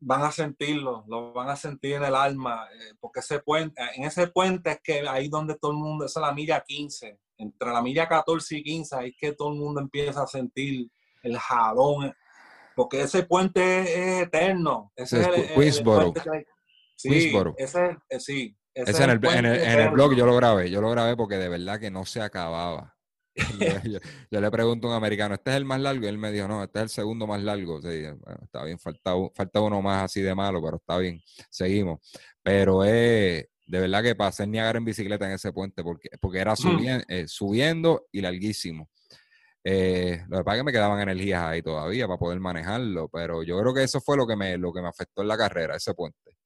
van a sentirlo, lo van a sentir en el alma, eh, porque ese puente, en ese puente es que ahí donde todo el mundo, esa es la milla 15, entre la milla 14 y 15, ahí es que todo el mundo empieza a sentir el jalón, porque ese puente es eterno. Ese es, el, Sí, ese, eh, sí. Ese, en, el, en, el, blog yo lo grabé, yo lo grabé porque de verdad que no se acababa. yo, le pregunto a un americano, ¿este es el más largo? Y él me dijo, no, este es el segundo más largo. Sí, está bien, falta, falta uno más así de malo, pero está bien, seguimos. Pero es, de verdad que pasé Niagara en bicicleta en ese puente porque, porque era eh, subiendo y larguísimo. Eh, lo que pasa es que me quedaban energías ahí todavía para poder manejarlo, pero yo creo que eso fue lo que me, lo que me afectó en la carrera, ese puente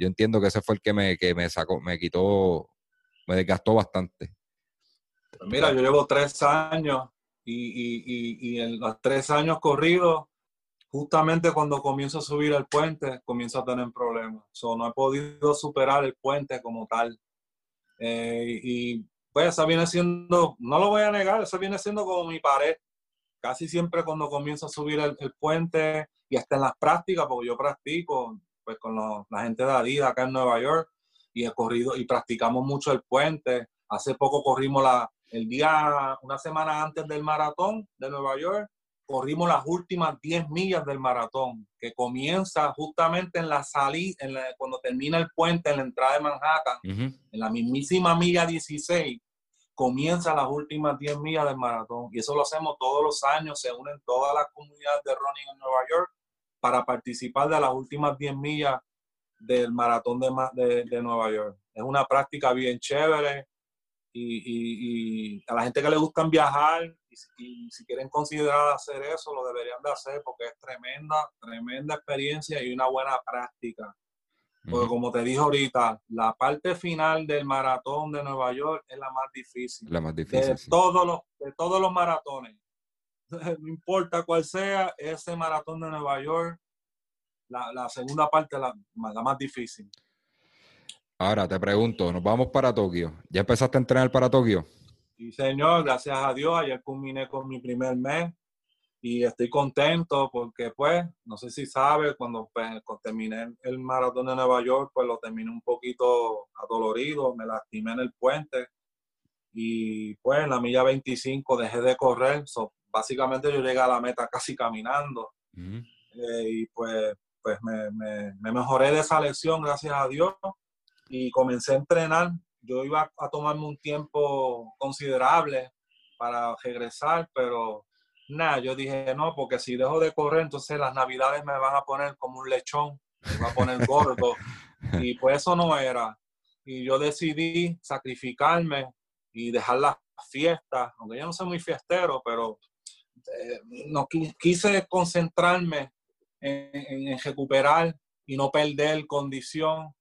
yo entiendo que ese fue el que me, que me sacó, me quitó, me desgastó bastante. Pues mira, yo llevo tres años y, y, en los tres años corridos, justamente cuando comienzo a subir el puente, comienzo a tener problemas. So, no he podido superar el puente como tal. Eh, y pues eso viene siendo, no lo voy a negar, eso viene siendo como mi pared. Casi siempre cuando comienzo a subir el puente y hasta en las prácticas, porque yo practico, pues, con la gente de Adidas acá en Nueva York y he corrido y practicamos mucho el puente. Hace poco corrimos la, el día, una semana antes del maratón de Nueva York, corrimos las últimas 10 millas del maratón, que comienza justamente en la salida, cuando termina el puente en la entrada de Manhattan, en la mismísima milla 16, comienza las últimas 10 millas del maratón. Y eso lo hacemos todos los años, se unen todas las comunidades de running en Nueva York para participar de las últimas 10 millas del maratón de, de, Nueva York. Es una práctica bien chévere y, a la gente que le gusta viajar y, si quieren considerar hacer eso, lo deberían de hacer porque es tremenda, tremenda experiencia y una buena práctica. Porque como te dije ahorita, la parte final del maratón de Nueva York es la más difícil. La más difícil. De, todos, los, de todos los maratones. no importa cuál sea, ese maratón de Nueva York, la, segunda parte, la, la más difícil. Ahora te pregunto, nos vamos para Tokio. ¿Ya empezaste a entrenar para Tokio? Sí, señor, gracias a Dios. Ayer culminé con mi primer mes y estoy contento porque, pues, no sé si sabes, cuando, pues, terminé el maratón de Nueva York, pues lo terminé un poquito adolorido, me lastimé en el puente y, pues, en la milla 25 dejé de correr básicamente yo llegué a la meta casi caminando. Eh, y pues, pues me, me, mejoré de esa lesión, gracias a Dios, y comencé a entrenar. yo iba a tomarme un tiempo considerable para regresar, pero nada, yo dije, no, porque si dejo de correr, entonces las navidades me van a poner como un lechón, me van a poner gordo. y pues eso no era. Y yo decidí sacrificarme y dejar las fiestas, aunque yo no soy muy fiestero, pero eh, no quise concentrarme en, en, recuperar y no perder condición.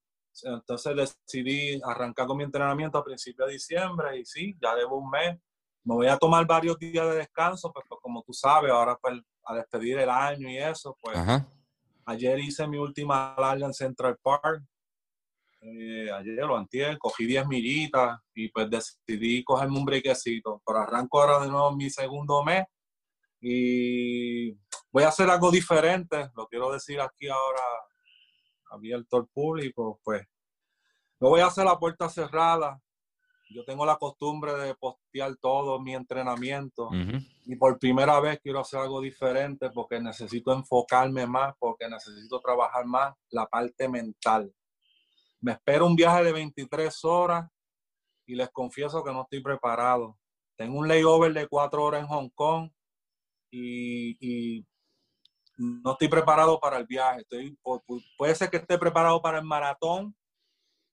Entonces decidí arrancar con mi entrenamiento a principios de diciembre y sí, ya debo un mes me voy a tomar varios días de descanso, pues, pues como tú sabes, ahora pues, a despedir el año y eso, pues ayer hice mi última larga en Central Park. Eh, ayer lo antier, cogí 10 millitas y pues decidí cogerme un brequecito. Pero arranco ahora de nuevo mi segundo mes y voy a hacer algo diferente. Lo quiero decir aquí ahora abierto al público, pues no voy a hacer la puerta cerrada yo tengo la costumbre de postear todo mi entrenamiento y por primera vez quiero hacer algo diferente porque necesito enfocarme más, porque necesito trabajar más la parte mental. Me espero un viaje de 23 horas y les confieso que no estoy preparado. Tengo un layover de 4 horas en Hong Kong y, no estoy preparado para el viaje. Puede ser que esté preparado para el maratón,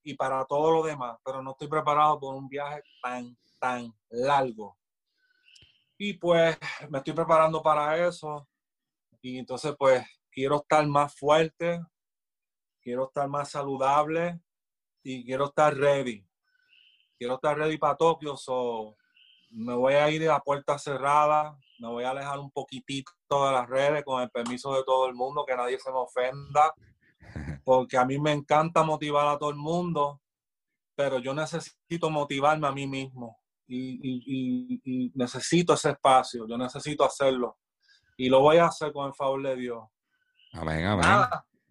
y para todo lo demás, pero no estoy preparado por un viaje tan, tan largo. Y pues me estoy preparando para eso. Y entonces pues quiero estar más fuerte, quiero estar más saludable y quiero estar ready. Quiero estar ready para Tokio. So, me voy a ir a puerta cerrada, me voy a alejar un poquitito de las redes con el permiso de todo el mundo, que nadie se me ofenda porque a mí me encanta motivar a todo el mundo, pero yo necesito motivarme a mí mismo y, necesito ese espacio, yo necesito hacerlo y lo voy a hacer con el favor de Dios. Amén, amén.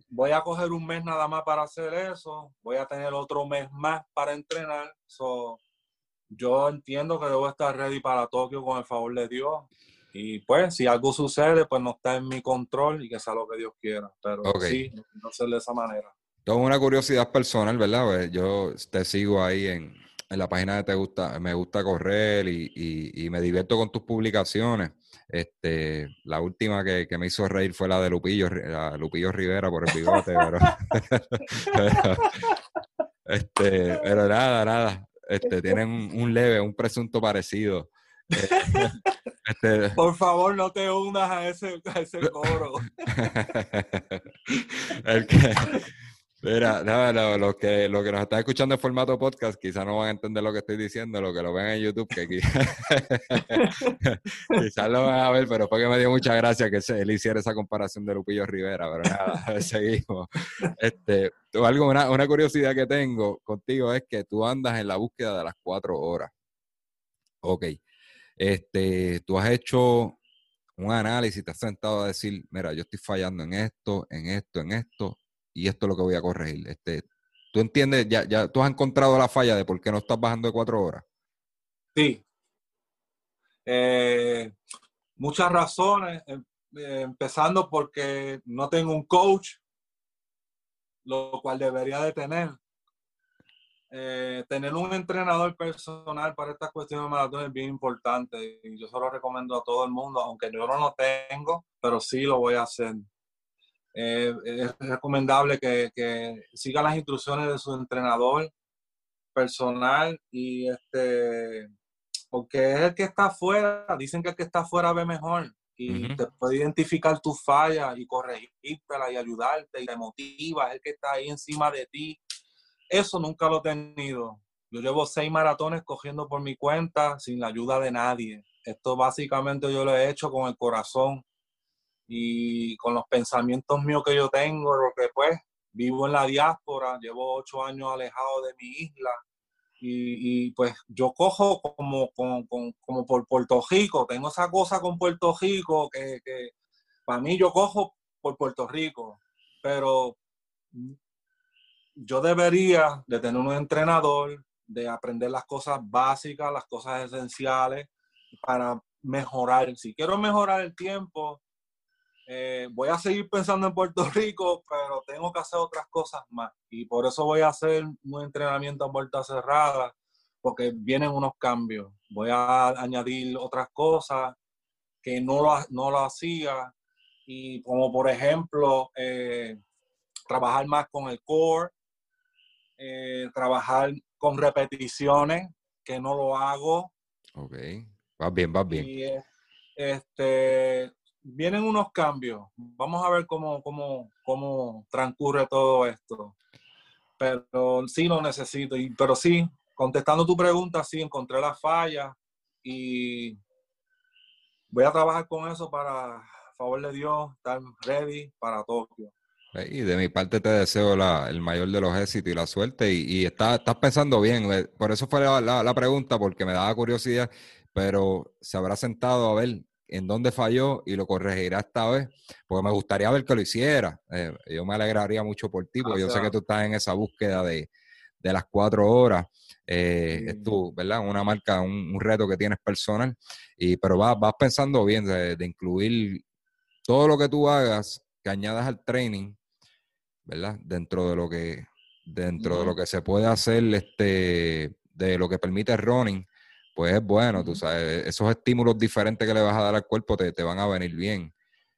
voy a coger un mes nada más para hacer eso, voy a tener otro mes más para entrenar. yo entiendo que debo estar ready para Tokio con el favor de Dios. Y pues, si algo sucede, pues no está en mi control y que sea lo que Dios quiera. Pero sí, no ser de esa manera. Tengo una curiosidad personal, ¿verdad? Pues yo te sigo ahí en, la página de Te Gusta, Me Gusta Correr y, me divierto con tus publicaciones. Este, la última que, me hizo reír fue la de Lupillo, Lupillo Rivera por el bigote, pero, este, pero nada, nada. Este, tienen un leve, un presunto parecido. Este, Por favor, no te unas a ese, ese coro. mira, nada, lo, que, lo que nos están escuchando en formato podcast quizás no van a entender lo que estoy diciendo, lo que lo ven en YouTube, que quizás, lo van a ver, pero fue que me dio mucha gracia que él hiciera esa comparación de Lupillo Rivera, pero nada, seguimos. Este, algo, una, una curiosidad que tengo contigo es que tú andas en la búsqueda de las cuatro horas. Ok. Este, tú has hecho un análisis, te has sentado a decir, mira, yo estoy fallando en esto, en esto, en esto, y esto es lo que voy a corregir. Este, ¿Tú entiendes? Ya, ya tú has encontrado la falla de por qué no estás bajando de cuatro horas. Sí. Eh, muchas razones, em, eh, empezando porque no tengo un coach, lo cual debería de tener. Eh, tener un entrenador personal para estas cuestiones de maratón es bien importante y yo se lo recomiendo a todo el mundo, aunque yo no lo tengo, pero sí lo voy a hacer. Eh, es recomendable que, que, siga las instrucciones de su entrenador personal y este porque es el que está afuera, dicen que el que está afuera ve mejor y te puede identificar tus fallas y corregírtelas y ayudarte y te motiva, es el que está ahí encima de ti eso nunca lo he tenido. Yo llevo seis maratones cogiendo por mi cuenta sin la ayuda de nadie. Esto básicamente yo lo he hecho con el corazón y con los pensamientos míos que yo tengo, porque pues vivo en la diáspora, llevo ocho años alejado de mi isla y, pues yo cojo como, como, como, por Puerto Rico, tengo esa cosa con Puerto Rico que, que para mí yo cojo por Puerto Rico, pero yo debería de tener un entrenador, de aprender las cosas básicas, las cosas esenciales para mejorar. Si quiero mejorar el tiempo, eh, voy a seguir pensando en Puerto Rico, pero tengo que hacer otras cosas más. Y por eso voy a hacer un entrenamiento a puerta cerrada, porque vienen unos cambios. Voy a añadir otras cosas que no lo, no lo hacía. Y como por ejemplo, eh, trabajar más con el core, eh, trabajar con repeticiones, que no lo hago. Ok, va bien, va bien. Y, este, vienen unos cambios. Vamos a ver cómo, cómo, cómo transcurre todo esto. Pero sí lo necesito. Y, pero sí, contestando tu pregunta, sí, encontré la falla y voy a trabajar con eso para, favor de Dios, estar ready para Tokio. Y de mi parte te deseo el mayor de los éxitos y la suerte. Y, estás, pensando bien. Eh, por eso fue la, pregunta, porque me daba curiosidad. Pero se habrá sentado a ver en dónde falló y lo corregirá esta vez. Porque me gustaría ver que lo hiciera. Eh, yo me alegraría mucho por ti, porque yo sé que tú estás en esa búsqueda de, las cuatro horas. Eh, es tu, ¿verdad? Una marca, un, reto que tienes personal. Y, pero vas, vas pensando bien de, de incluir todo lo que tú hagas que añadas al training ¿verdad? Dentro de lo que, dentro de lo que se puede hacer, este, de lo que permite el running, pues es bueno, tú sabes, esos estímulos diferentes que le vas a dar al cuerpo te, van a venir bien.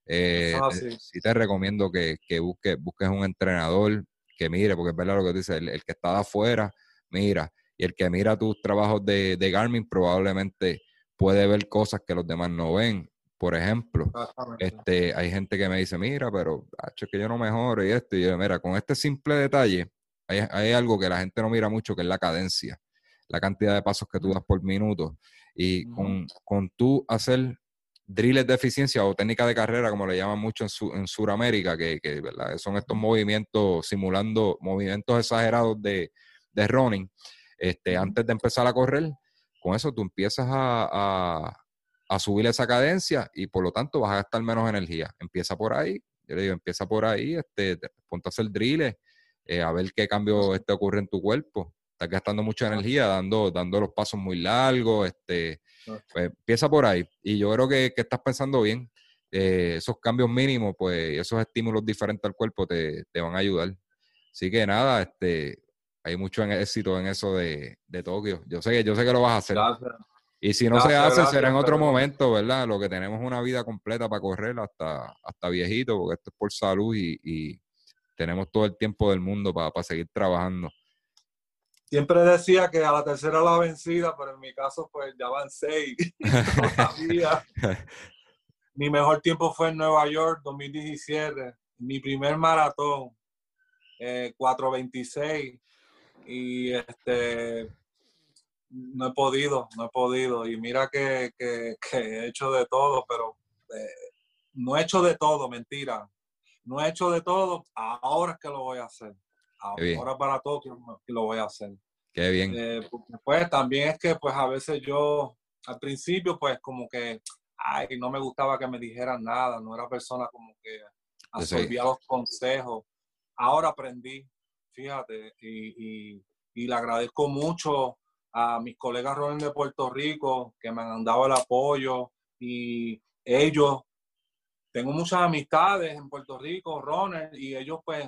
Eh, eh, sí. te recomiendo que, que busques, busques un entrenador que mire, porque es verdad lo que dice, el, que está de afuera, mira, y el que mira tus trabajos de, de Garmin probablemente puede ver cosas que los demás no ven. Por ejemplo, este, hay gente que me dice, mira, pero es que yo no mejoro y esto. Y yo, mira, con este simple detalle, hay, algo que la gente no mira mucho, que es la cadencia, la cantidad de pasos que tú das por minuto. Y con, con tú hacer drills de eficiencia o técnica de carrera, como le llaman mucho en, su, en Sudamérica, que, que son estos movimientos simulando movimientos exagerados de, de running, este, antes de empezar a correr, con eso tú empiezas a a subir esa cadencia y por lo tanto vas a gastar menos energía. Empieza por ahí, yo le digo, empieza por ahí, este, ponte a hacer drills, eh, a ver qué cambio este ocurre en tu cuerpo. Estás gastando mucha energía, dando, dando los pasos muy largos, este, pues, empieza por ahí. Y yo creo que, estás pensando bien. Eh, esos cambios mínimos, pues esos estímulos diferentes al cuerpo te, van a ayudar. Así que nada, este, hay mucho éxito en eso de, de Tokio. Yo sé que yo sé que lo vas a hacer. Y si no se hace, será en otro momento, ¿verdad? Lo que tenemos una vida completa para correr hasta, hasta viejito, porque esto es por salud y, tenemos todo el tiempo del mundo para, seguir trabajando. Siempre decía que a la tercera la vencida, pero en mi caso, pues ya van seis. mi mejor tiempo fue en Nueva York, 2017. Mi primer maratón, 4.26. Eh, y este, no he podido, no he podido. Y mira que, he hecho de todo, pero eh, no he hecho de todo, mentira. No he hecho de todo, ahora es que lo voy a hacer. Ahora para Tokio lo voy a hacer. Qué bien. Eh, pues también es que pues a veces yo al principio pues como que, ay, no me gustaba que me dijeran nada, no era persona como que absorbía los consejos. Ahora aprendí, fíjate, y, y, y le agradezco mucho a mis colegas Ronald de Puerto Rico que me han dado el apoyo y ellos, tengo muchas amistades en Puerto Rico, Ronald, y ellos pues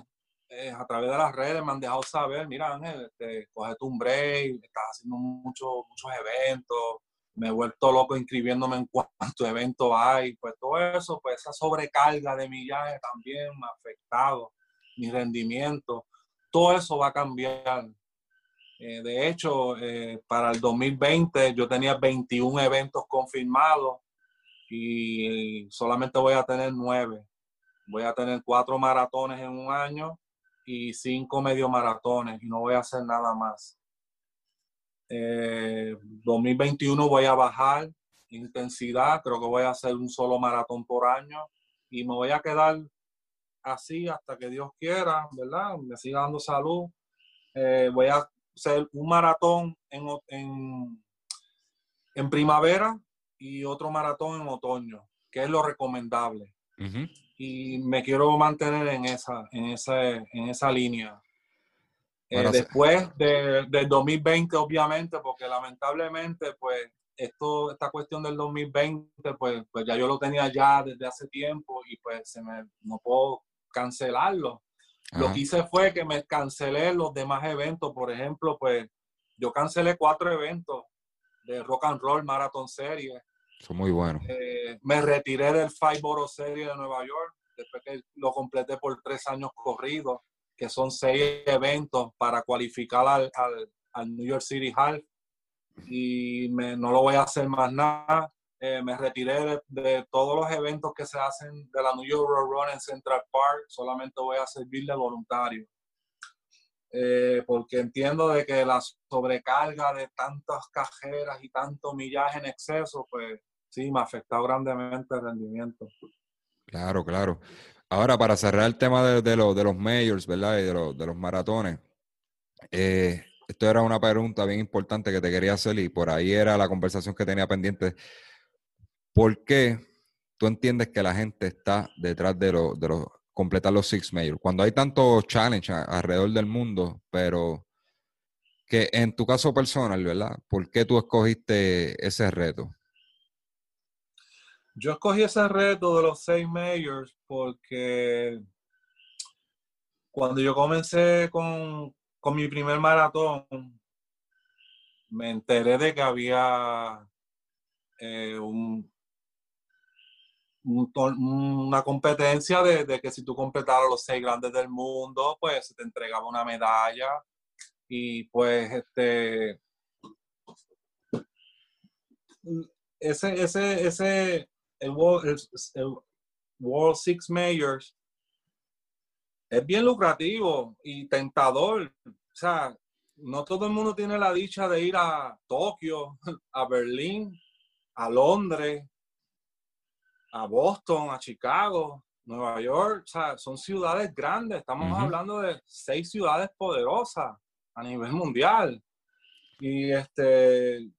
eh, a través de las redes me han dejado saber, mira Ángel, este, coge tu break, estás haciendo muchos muchos eventos, me he vuelto loco inscribiéndome en cuántos eventos hay, pues todo eso, pues esa sobrecarga de millaje también me ha afectado mi rendimiento, todo eso va a cambiar eh, de hecho, eh, para el 2020 yo tenía 21 eventos confirmados y solamente voy a tener nueve. Voy a tener cuatro maratones en un año y cinco medio maratones y no voy a hacer nada más. 2021 eh, voy a bajar intensidad, creo que voy a hacer un solo maratón por año y me voy a quedar así hasta que Dios quiera, ¿verdad? Me siga dando salud. voy a ser un maratón en, en, en, primavera y otro maratón en otoño, que es lo recomendable. Y me quiero mantener en esa, en esa, en esa línea. Eh, después de, del 2020, obviamente, porque lamentablemente, pues, esto, esta cuestión del 2020, pues, pues ya yo lo tenía ya desde hace tiempo y pues se me, no puedo cancelarlo. Lo que hice fue que me cancelé los demás eventos. Por ejemplo, pues yo cancelé cuatro eventos de Rock and Roll Marathon Series. Son muy buenos. Eh, me retiré del Five Borough Series de Nueva York después que lo completé por tres años corridos, que son seis eventos para cualificar al, al, New York City Half. Y me, no lo voy a hacer más nada. Eh, me retiré de, todos los eventos que se hacen de la New York Run en Central Park. Solamente voy a servir de voluntario. Eh, porque entiendo de que la sobrecarga de tantas cajeras y tanto millaje en exceso, pues sí, me ha afectado grandemente el rendimiento. Claro, claro. Ahora, para cerrar el tema de, de, de los majors, ¿verdad? Y de, de los maratones, eh, esto era una pregunta bien importante que te quería hacer y por ahí era la conversación que tenía pendiente. ¿Por qué tú entiendes que la gente está detrás de, de los completar los Six Majors? Cuando hay tantos challenges alrededor del mundo, pero que en tu caso personal, ¿verdad? ¿Por qué tú escogiste ese reto? Yo escogí ese reto de los seis majors porque cuando yo comencé con, mi primer maratón, me enteré de que había eh, una competencia de, que si tú completabas los seis grandes del mundo, pues se te entregaba una medalla. Y pues este ese, ese, ese, el World, Six Majors es bien lucrativo y tentador. O sea, no todo el mundo tiene la dicha de ir a Tokio, a Berlín, a Londres, a Boston, a Chicago, Nueva York. O sea, son ciudades grandes. Estamos hablando de seis ciudades poderosas a nivel mundial. Y este,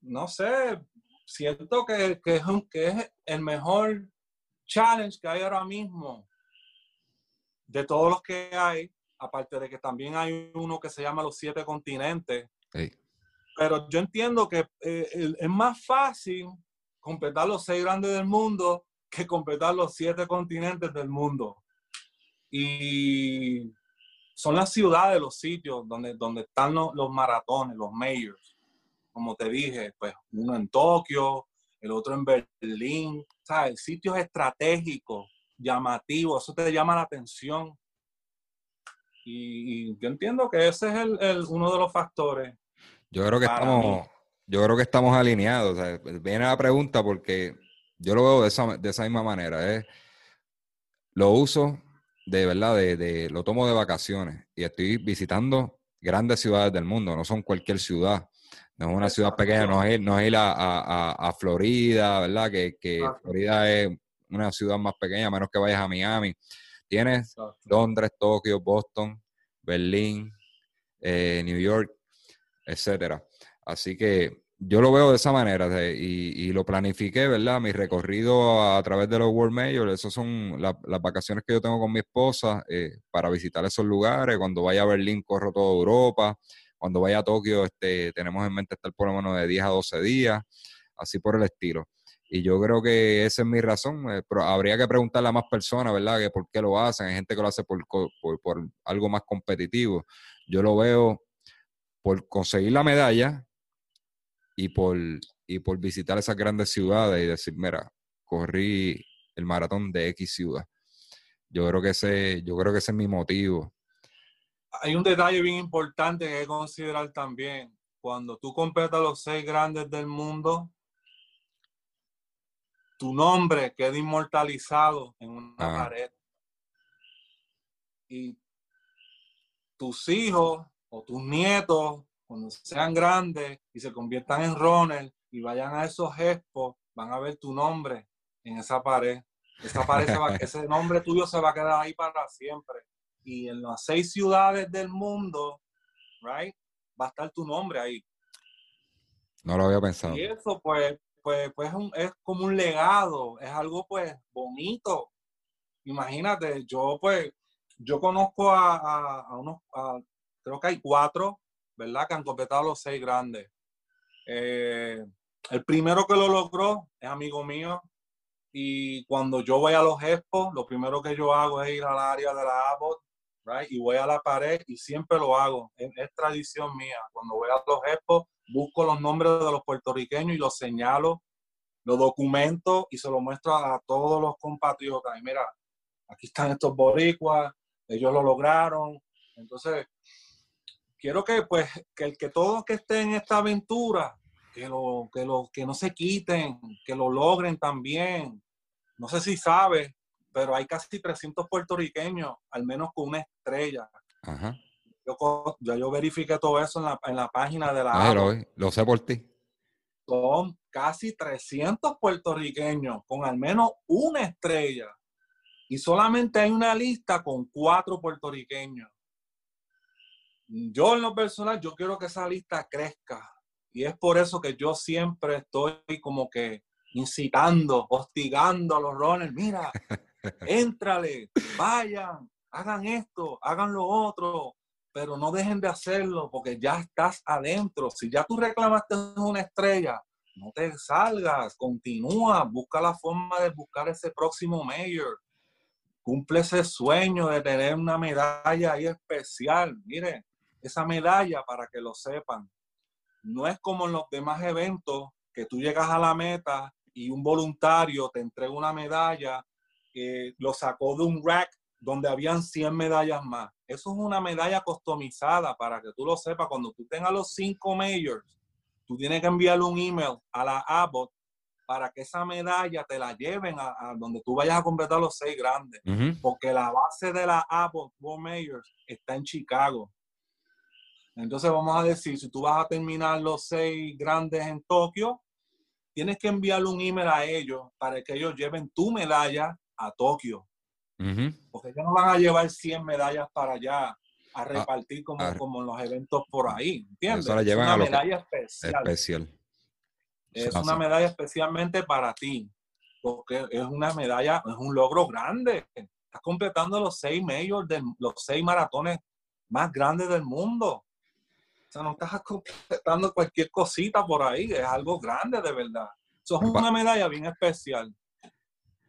no sé, siento que, que, es que es el mejor challenge que hay ahora mismo de todos los que hay, aparte de que también hay uno que se llama los siete continentes. Pero yo entiendo que eh, es más fácil completar los seis grandes del mundo que completar los siete continentes del mundo. Y son las ciudades, los sitios donde, donde están los, los maratones, los mayors como te dije, pues uno en Tokio, el otro en Berlín, ¿sabes? Sitios estratégicos, llamativos, eso te llama la atención. Y, yo entiendo que ese es el, uno de los factores. Yo creo que estamos, yo creo que estamos alineados. viene la pregunta porque yo lo veo de esa, de esa misma manera. ¿eh? Lo uso de verdad, de, de, lo tomo de vacaciones y estoy visitando grandes ciudades del mundo, no son cualquier ciudad. No es una ciudad pequeña, no es ir, no es ir a, Florida, ¿verdad? Que, que Florida es una ciudad más pequeña, a menos que vayas a Miami. Tienes Londres, Tokio, Boston, Berlín, eh, New York, etcétera. Así que yo lo veo de esa manera y, lo planifiqué, ¿verdad? Mi recorrido a, través de los World Majors, esas son las vacaciones que yo tengo con mi esposa eh, para visitar esos lugares. Cuando vaya a Berlín, corro toda Europa cuando vaya a Tokio, este, tenemos en mente estar por lo menos de 10 a 12 días, así por el estilo. Y yo creo que esa es mi razón, eh, pero habría que preguntarle a más personas, ¿verdad? Que por qué lo hacen. Hay gente que lo hace por, por, algo más competitivo. Yo lo veo por conseguir la medalla y por, y por visitar esas grandes ciudades y decir, mira, corrí el maratón de X ciudad. Yo creo que ese, yo creo que ese es mi motivo hay un detalle bien importante que hay que considerar también. Cuando tú completas los seis grandes del mundo, tu nombre queda inmortalizado en una ah. pared. Y tus hijos o tus nietos, cuando sean grandes y se conviertan en runner y vayan a esos expos, van a ver tu nombre en esa pared. Esa pared ese nombre tuyo se va a quedar ahí para siempre y en las seis ciudades del mundo, right, va a estar tu nombre ahí. No lo había pensado. Y eso, pues, pues, pues es como un legado, es algo, pues, bonito. Imagínate, yo, pues, yo conozco a, unos, creo que hay cuatro, ¿verdad? Que han completado los seis grandes. Eh, el primero que lo logró es amigo mío. Y cuando yo voy a los expos, lo primero que yo hago es ir al área de la Abbott, right? Y voy a la pared y siempre lo hago. Es, tradición mía. Cuando voy a los expos, busco los nombres de los puertorriqueños y los señalo, los documento y se los muestro a todos los compatriotas. Y mira, aquí están estos boricuas, ellos lo lograron. Entonces, quiero que pues que el que todos que estén en esta aventura que lo, que lo, que no se quiten, que lo logren también. No sé si sabes, pero hay casi 300 puertorriqueños, al menos con una estrella. Yo, ya yo verifiqué todo eso en la, en la página de la ah, lo, lo sé por ti. Son casi 300 puertorriqueños con al menos una estrella. Y solamente hay una lista con cuatro puertorriqueños. Yo en lo personal, yo quiero que esa lista crezca. Y es por eso que yo siempre estoy como que incitando, hostigando a los runners. Mira, éntrale, vayan, hagan esto, hagan lo otro, pero no dejen de hacerlo porque ya estás adentro. Si ya tú reclamaste una estrella, no te salgas, continúa, busca la forma de buscar ese próximo mayor. Cumple ese sueño de tener una medalla ahí especial. Mire, esa medalla para que lo sepan no es como en los demás eventos que tú llegas a la meta y un voluntario te entrega una medalla que lo sacó de un rack donde habían 100 medallas más. Eso es una medalla customizada para que tú lo sepas. Cuando tú tengas los cinco majors, tú tienes que enviarle un email a la Abbott para que esa medalla te la lleven a, donde tú vayas a completar los seis grandes. Porque la base de la Abbott World Majors está en Chicago. Entonces vamos a decir, si tú vas a terminar los seis grandes en Tokio, tienes que enviarle un email a ellos para que ellos lleven tu medalla a Tokio. Porque ellos no van a llevar 100 medallas para allá a ah, repartir como, como en los eventos por ahí. ¿Entiendes? es una medalla especial. Es una medalla especialmente para ti. Porque es una medalla, es un logro grande. Estás completando los seis majors, de, los seis maratones más grandes del mundo. O sea, no estás completando cualquier cosita por ahí, es algo grande de verdad. Eso es una medalla bien especial.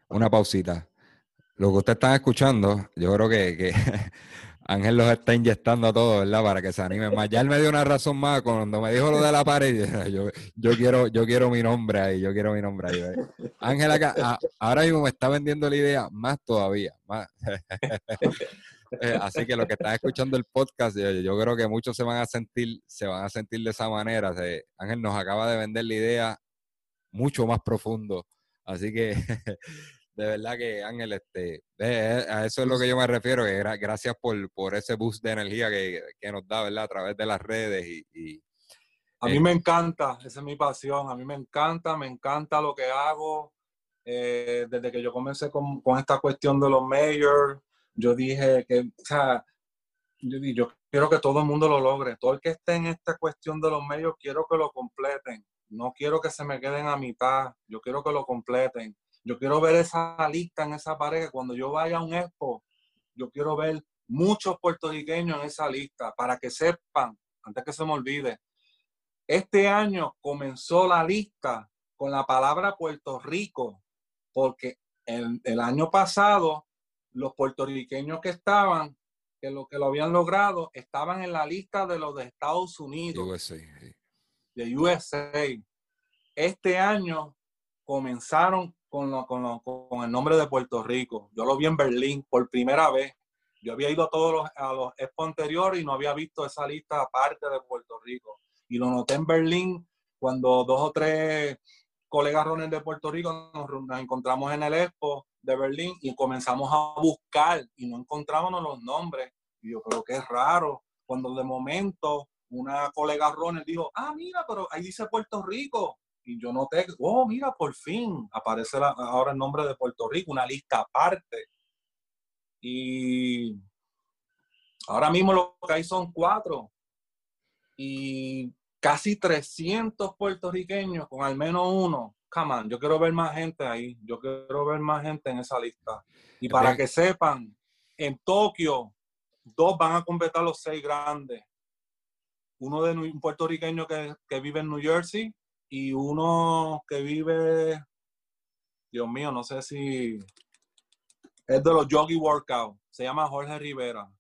Una pausita. Lo que ustedes están escuchando, yo creo que, Ángel los está inyectando a todos, ¿verdad? Para que se animen más. Ya él me dio una razón más cuando me dijo lo de la pared. Yo, yo quiero, yo quiero mi nombre ahí, yo quiero mi nombre ahí. Ángel acá, ahora mismo me está vendiendo la idea más todavía. Más. Eh, así que los que están escuchando el podcast, yo, creo que muchos se van a sentir, se van a sentir de esa manera. Ángel nos acaba de vender la idea mucho más profundo. Así que de verdad que Ángel, este, eh, a eso es lo que yo me refiero, que gracias por, por ese boost de energía que, nos da, ¿verdad? A través de las redes y... a mí eh, me encanta, esa es mi pasión, a mí me encanta, me encanta lo que hago. desde que yo comencé con, con, esta cuestión de los mayors, yo dije que, o sea, yo, quiero que todo el mundo lo logre. Todo el que esté en esta cuestión de los medios, quiero que lo completen. No quiero que se me queden a mitad. Yo quiero que lo completen. Yo quiero ver esa lista en esa pared. Cuando yo vaya a un expo, yo quiero ver muchos puertorriqueños en esa lista para que sepan, antes que se me olvide, este año comenzó la lista con la palabra Puerto Rico, porque el, el año pasado los puertorriqueños que estaban, que lo que lo habían logrado, estaban en la lista de los de Estados Unidos. De USA. Este año comenzaron con, con, el nombre de Puerto Rico. Yo lo vi en Berlín por primera vez. Yo había ido a todos los, a los expo anteriores y no había visto esa lista aparte de Puerto Rico. Y lo noté en Berlín cuando dos o tres colegas rones de Puerto Rico nos, nos encontramos en el expo de Berlín y comenzamos a buscar y no encontrábamos los nombres. Y yo creo que es raro cuando de momento una colega Ronald dijo, ah, mira, pero ahí dice Puerto Rico. Y yo noté, oh, mira, por fin aparece ahora el nombre de Puerto Rico, una lista aparte. Y ahora mismo lo que hay son cuatro. Y casi 300 puertorriqueños con al menos uno come on, yo quiero ver más gente ahí, yo quiero ver más gente en esa lista. Y para que sepan, en Tokio, dos van a completar los seis grandes. uno de un puertorriqueño que, que vive en New Jersey y uno que vive, Dios mío, no sé si es de los Yogi Workout, se llama Jorge Rivera.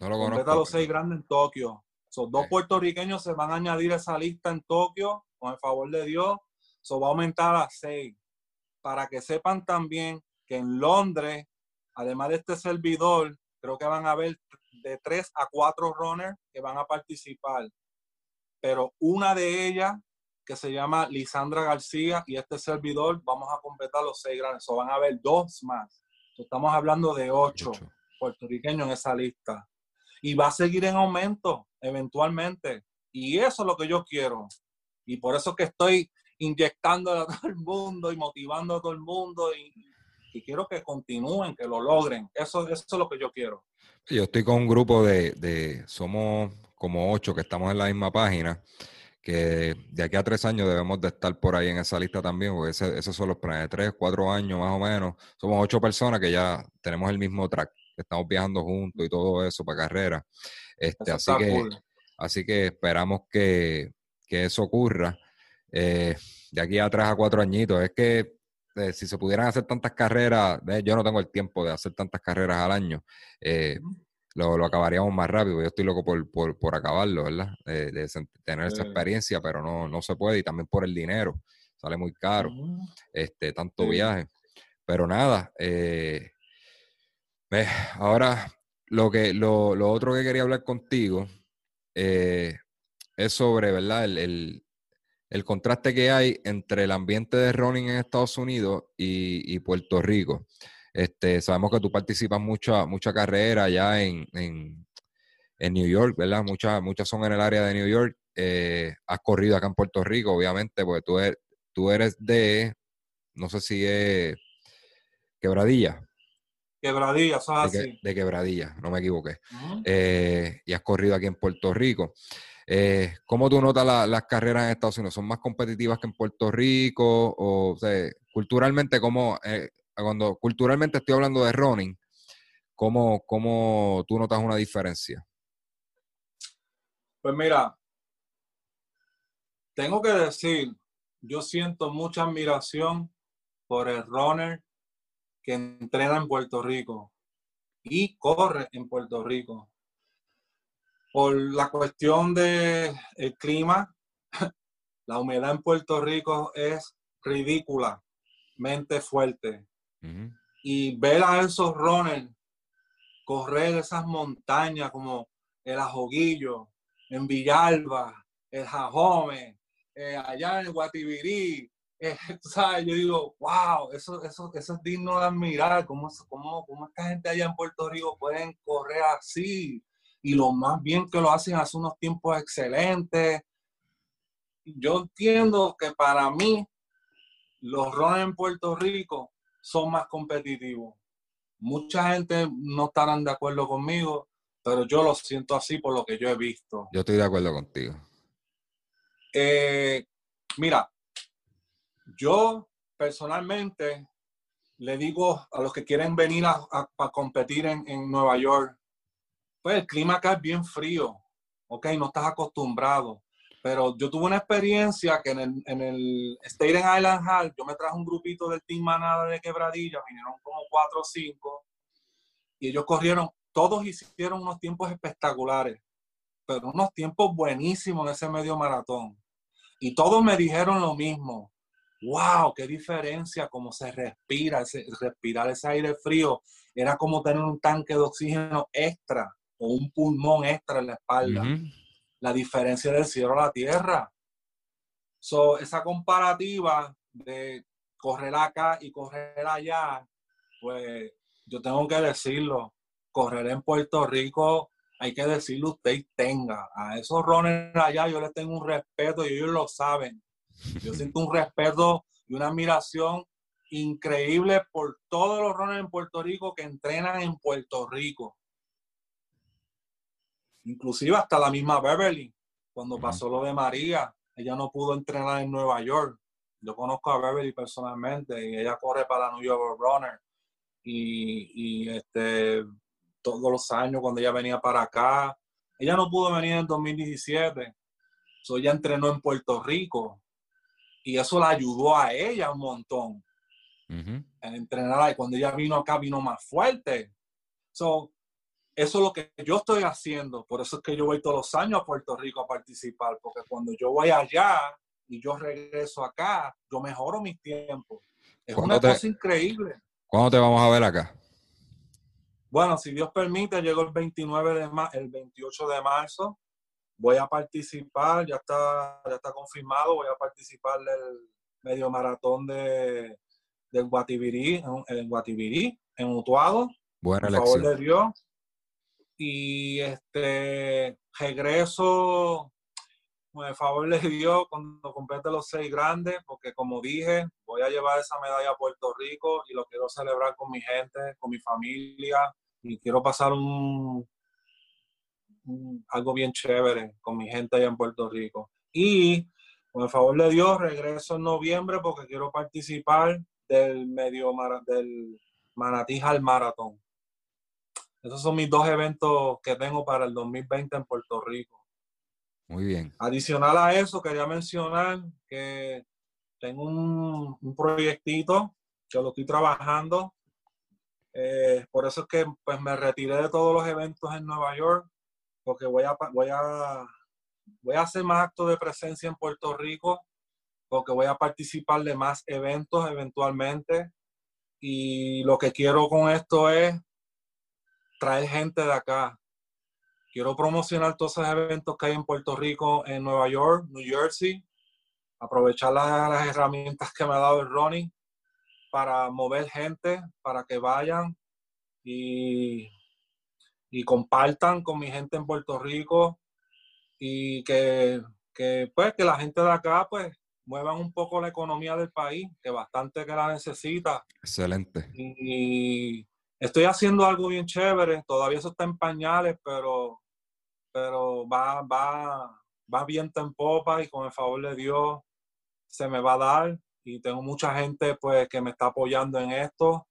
No lo Completa conozco. los seis grandes en Tokio. Son dos Ok. puertorriqueños se van a añadir a esa lista en Tokio, con el favor de Dios. Eso va a aumentar a seis. Para que sepan también que en Londres, además de este servidor, creo que van a haber de tres a cuatro runners que van a participar. Pero una de ellas, que se llama Lisandra García, y este servidor, vamos a completar los seis grandes. O van a haber dos más. So, estamos hablando de ocho Ocho. puertorriqueños en esa lista. Y va a seguir en aumento eventualmente. Y eso es lo que yo quiero. Y por eso que estoy inyectando a todo el mundo y motivando a todo el mundo. Y, y quiero que continúen, que lo logren. Eso, eso es lo que yo quiero. Yo estoy con un grupo de, de- somos como ocho que estamos en la misma página, que de aquí a tres años debemos de estar por ahí en esa lista también, porque ese- esos son los planes de tres, cuatro años más o menos. Somos ocho personas que ya tenemos el mismo track, que estamos viajando juntos y todo eso para carrera. Este, Eso así que, cool. así que esperamos que, que eso ocurra eh, de aquí a tres a cuatro añitos. Es que eh, si se pudieran hacer tantas carreras, eh, yo no tengo el tiempo de hacer tantas carreras al año. eh, lo, lo acabaríamos más rápido. Yo estoy loco por, por, por acabarlo, ¿verdad? De, de tener esa experiencia, pero no, no se puede y también por el dinero. Sale muy caro, este, tanto viaje. Pero nada, eh, ahora lo, que, lo, lo otro que quería hablar contigo eh, es sobre, ¿verdad? El, el, el contraste que hay entre el ambiente de running en Estados Unidos y, y Puerto Rico. Este, sabemos que tú participas mucha, mucha carrera allá en, en, en New York, ¿verdad? Muchas, muchas son en el área de New York. Eh, has corrido acá en Puerto Rico, obviamente, porque tú eres, tú eres de, no sé si es Quebradilla, Quebradilla, eso es de, que- así. de Quebradilla, no me equivoqué. Eh, y has corrido aquí en Puerto Rico. Eh, ¿Cómo tú notas la- las carreras en Estados Unidos? ¿Son más competitivas que en Puerto Rico? O, o sea, culturalmente, ¿cómo, eh, cuando culturalmente estoy hablando de running, ¿cómo, cómo tú notas una diferencia? Pues mira, tengo que decir, yo siento mucha admiración por el runner que entrena en Puerto Rico y corre en Puerto Rico. Por la cuestión del clima, la humedad en Puerto Rico es ridículamente fuerte. Y ver a esos runners correr esas montañas como el Ajoguillo, en Villalba, el Jajome, eh, allá en el Guatibirí, eh, sabes, yo digo, wow, eso, eso, eso es digno de admirar, cómo, cómo, cómo esta gente allá en Puerto Rico pueden correr así, y lo más bien que lo hacen hace unos tiempos excelentes. Yo entiendo que para mí los runners en Puerto Rico son más competitivos. Mucha gente no estarán de acuerdo conmigo, pero yo lo siento así por lo que yo he visto. Yo estoy de acuerdo contigo. Eh, mira, yo personalmente le digo a los que quieren venir a, a- a competir en, en Nueva York, pues el clima acá es bien frío, ok, no estás acostumbrado. Pero yo tuve una experiencia que en el, en el Staten Island Hall, yo me traje un grupito del Team Manada de Quebradilla, vinieron como cuatro o cinco, y ellos corrieron, todos hicieron unos tiempos espectaculares, pero unos tiempos buenísimos en ese medio maratón. Y todos me dijeron lo mismo. ¡Wow! ¡Qué diferencia! Cómo se respira, respirar ese aire frío. Era como tener un tanque de oxígeno extra o un pulmón extra en la espalda. La diferencia del cielo a la tierra. So, esa comparativa de correr acá y correr allá, pues yo tengo que decirlo. Correr en Puerto Rico, hay que decirlo usted tenga. A esos runners allá yo les tengo un respeto y ellos lo saben. Yo siento un respeto y una admiración increíble por todos los runners en Puerto Rico que entrenan en Puerto Rico. Inclusive hasta la misma Beverly, cuando pasó lo de María, ella no pudo entrenar en Nueva York. Yo conozco a Beverly personalmente y ella corre para la New York Runner. Y, y, este, todos los años cuando ella venía para acá, Ella no pudo venir en 2017, so ella entrenó en Puerto Rico y eso la ayudó a ella un montón en entrenar. Y cuando ella vino acá, vino más fuerte. So, eso es lo que yo estoy haciendo. Por eso es que yo voy todos los años a Puerto Rico a participar, porque cuando yo voy allá y yo regreso acá, yo mejoro mis tiempos. Es una cosa increíble. ¿Cuándo te vamos a ver acá? Bueno, si Dios permite, llego el 29 de el 28 de marzo. Voy a participar, ya está, ya está confirmado, voy a participar del medio maratón de, de Guatibirí, en, Guatibirí, en Utuado. Buena por favor de Dios. Y este regreso, con el favor de Dios, cuando complete los seis grandes, porque como dije, voy a llevar esa medalla a Puerto Rico y lo quiero celebrar con mi gente, con mi familia, y quiero pasar un, algo bien chévere con mi gente allá en Puerto Rico. Y con el favor de Dios, regreso en noviembre porque quiero participar del medio del Manatí al Maratón. Esos son mis dos eventos que tengo para el 2020 en Puerto Rico. Muy bien. Adicional a eso, quería mencionar que tengo un, un proyectito que lo estoy trabajando eh, por eso es que pues, me retiré de todos los eventos en Nueva York, porque voy a, voy a, voy a hacer más actos de presencia en Puerto Rico, porque voy a participar de más eventos eventualmente. Y lo que quiero con esto es traer gente de acá. Quiero promocionar todos esos eventos que hay en Puerto Rico, en Nueva York, New Jersey, aprovechar las, las herramientas que me ha dado el Ronnie para mover gente, para que vayan y, y compartan con mi gente en Puerto Rico y que, que, pues, que la gente de acá pues muevan un poco la economía del país, que bastante que la necesita. Excelente. Y, estoy haciendo algo bien chévere, todavía eso está en pañales, pero, pero va, va, va viento en popa y con el favor de Dios se me va a dar y tengo mucha gente pues que me está apoyando en esto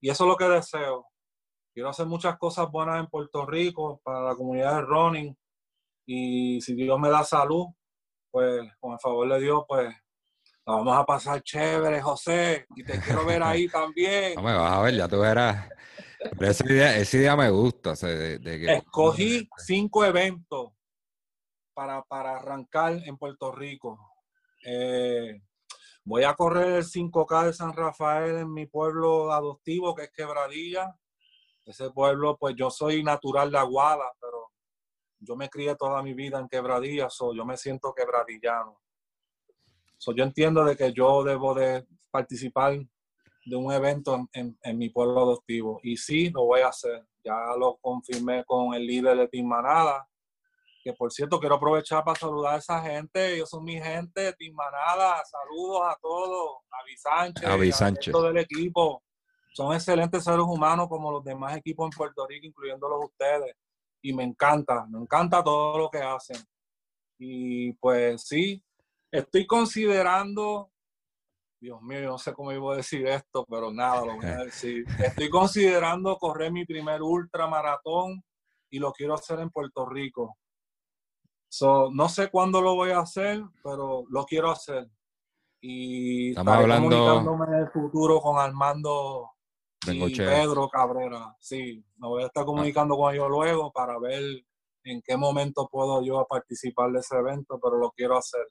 y eso es lo que deseo. Quiero hacer muchas cosas buenas en Puerto Rico para la comunidad de running y si Dios me da salud, pues con el favor de Dios, pues la vamos a pasar chévere, José, y te quiero ver ahí también. No me vas a ver, ya tú verás. Día, ese día me gusta. Escogí cinco eventos para, para arrancar en Puerto Rico. Eh, Voy a correr el 5K de San Rafael en mi pueblo adoptivo, que es Quebradilla. Ese pueblo, pues yo soy natural de Aguada, pero yo me crié toda mi vida en Quebradilla, so yo me siento quebradillano. So yo entiendo de que yo debo de participar de un evento en, en, mi pueblo adoptivo. Y sí, lo voy a hacer. Ya lo confirmé con el líder de Team Manada, que por cierto quiero aprovechar para saludar a esa gente, ellos son mi gente, Team Manada, saludos a todos, a Sánchez, a Sánchez. todo el equipo, son excelentes seres humanos como los demás equipos en Puerto Rico, incluyéndolos ustedes, y me encanta, me encanta todo lo que hacen. Y pues sí, estoy considerando, Dios mío, no sé cómo iba a decir esto, pero nada, lo voy a decir. Estoy considerando correr mi primer ultramaratón y lo quiero hacer en Puerto Rico. So, no sé cuándo lo voy a hacer, pero lo quiero hacer. Y Estamos hablando... comunicándome en el futuro con Armando y Pedro Cabrera. Sí, me voy a estar comunicando con ellos luego para ver en qué momento puedo yo participar de ese evento, pero lo quiero hacer.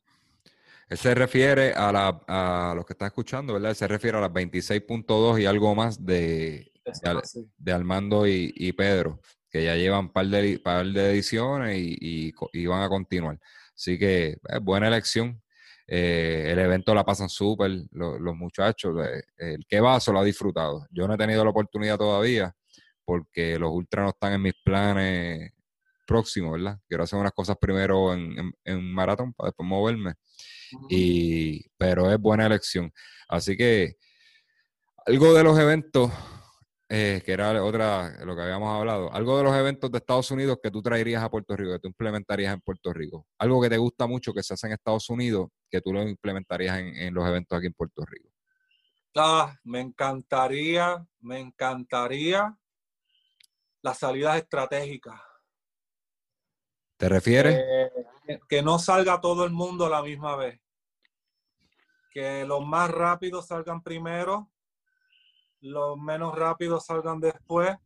Él se refiere a, la, a los que está escuchando, ¿verdad? Él se refiere a las 26.2 y algo más de, de, Armando y, y Pedro que ya llevan un par de, par de ediciones y, y, van a continuar. Así que buena elección. Eh, el evento la pasan súper los, muchachos. Eh, el que va lo ha disfrutado. Yo no he tenido la oportunidad todavía porque los ultras no están en mis planes próximos, ¿verdad? Quiero hacer unas cosas primero en, en, maratón para después moverme. Y, pero es buena elección. Así que algo de los eventos eh, que era otra, lo que habíamos hablado, algo de los eventos de Estados Unidos que tú traerías a Puerto Rico, que tú implementarías en Puerto Rico, algo que te gusta mucho que se hace en Estados Unidos, que tú lo implementarías en, los eventos aquí en Puerto Rico. Ah, me encantaría, me encantaría las salidas estratégicas. ¿Te refieres? Eh, que no salga todo el mundo a la misma vez. Que los más rápidos salgan primero, los menos rápidos salgan después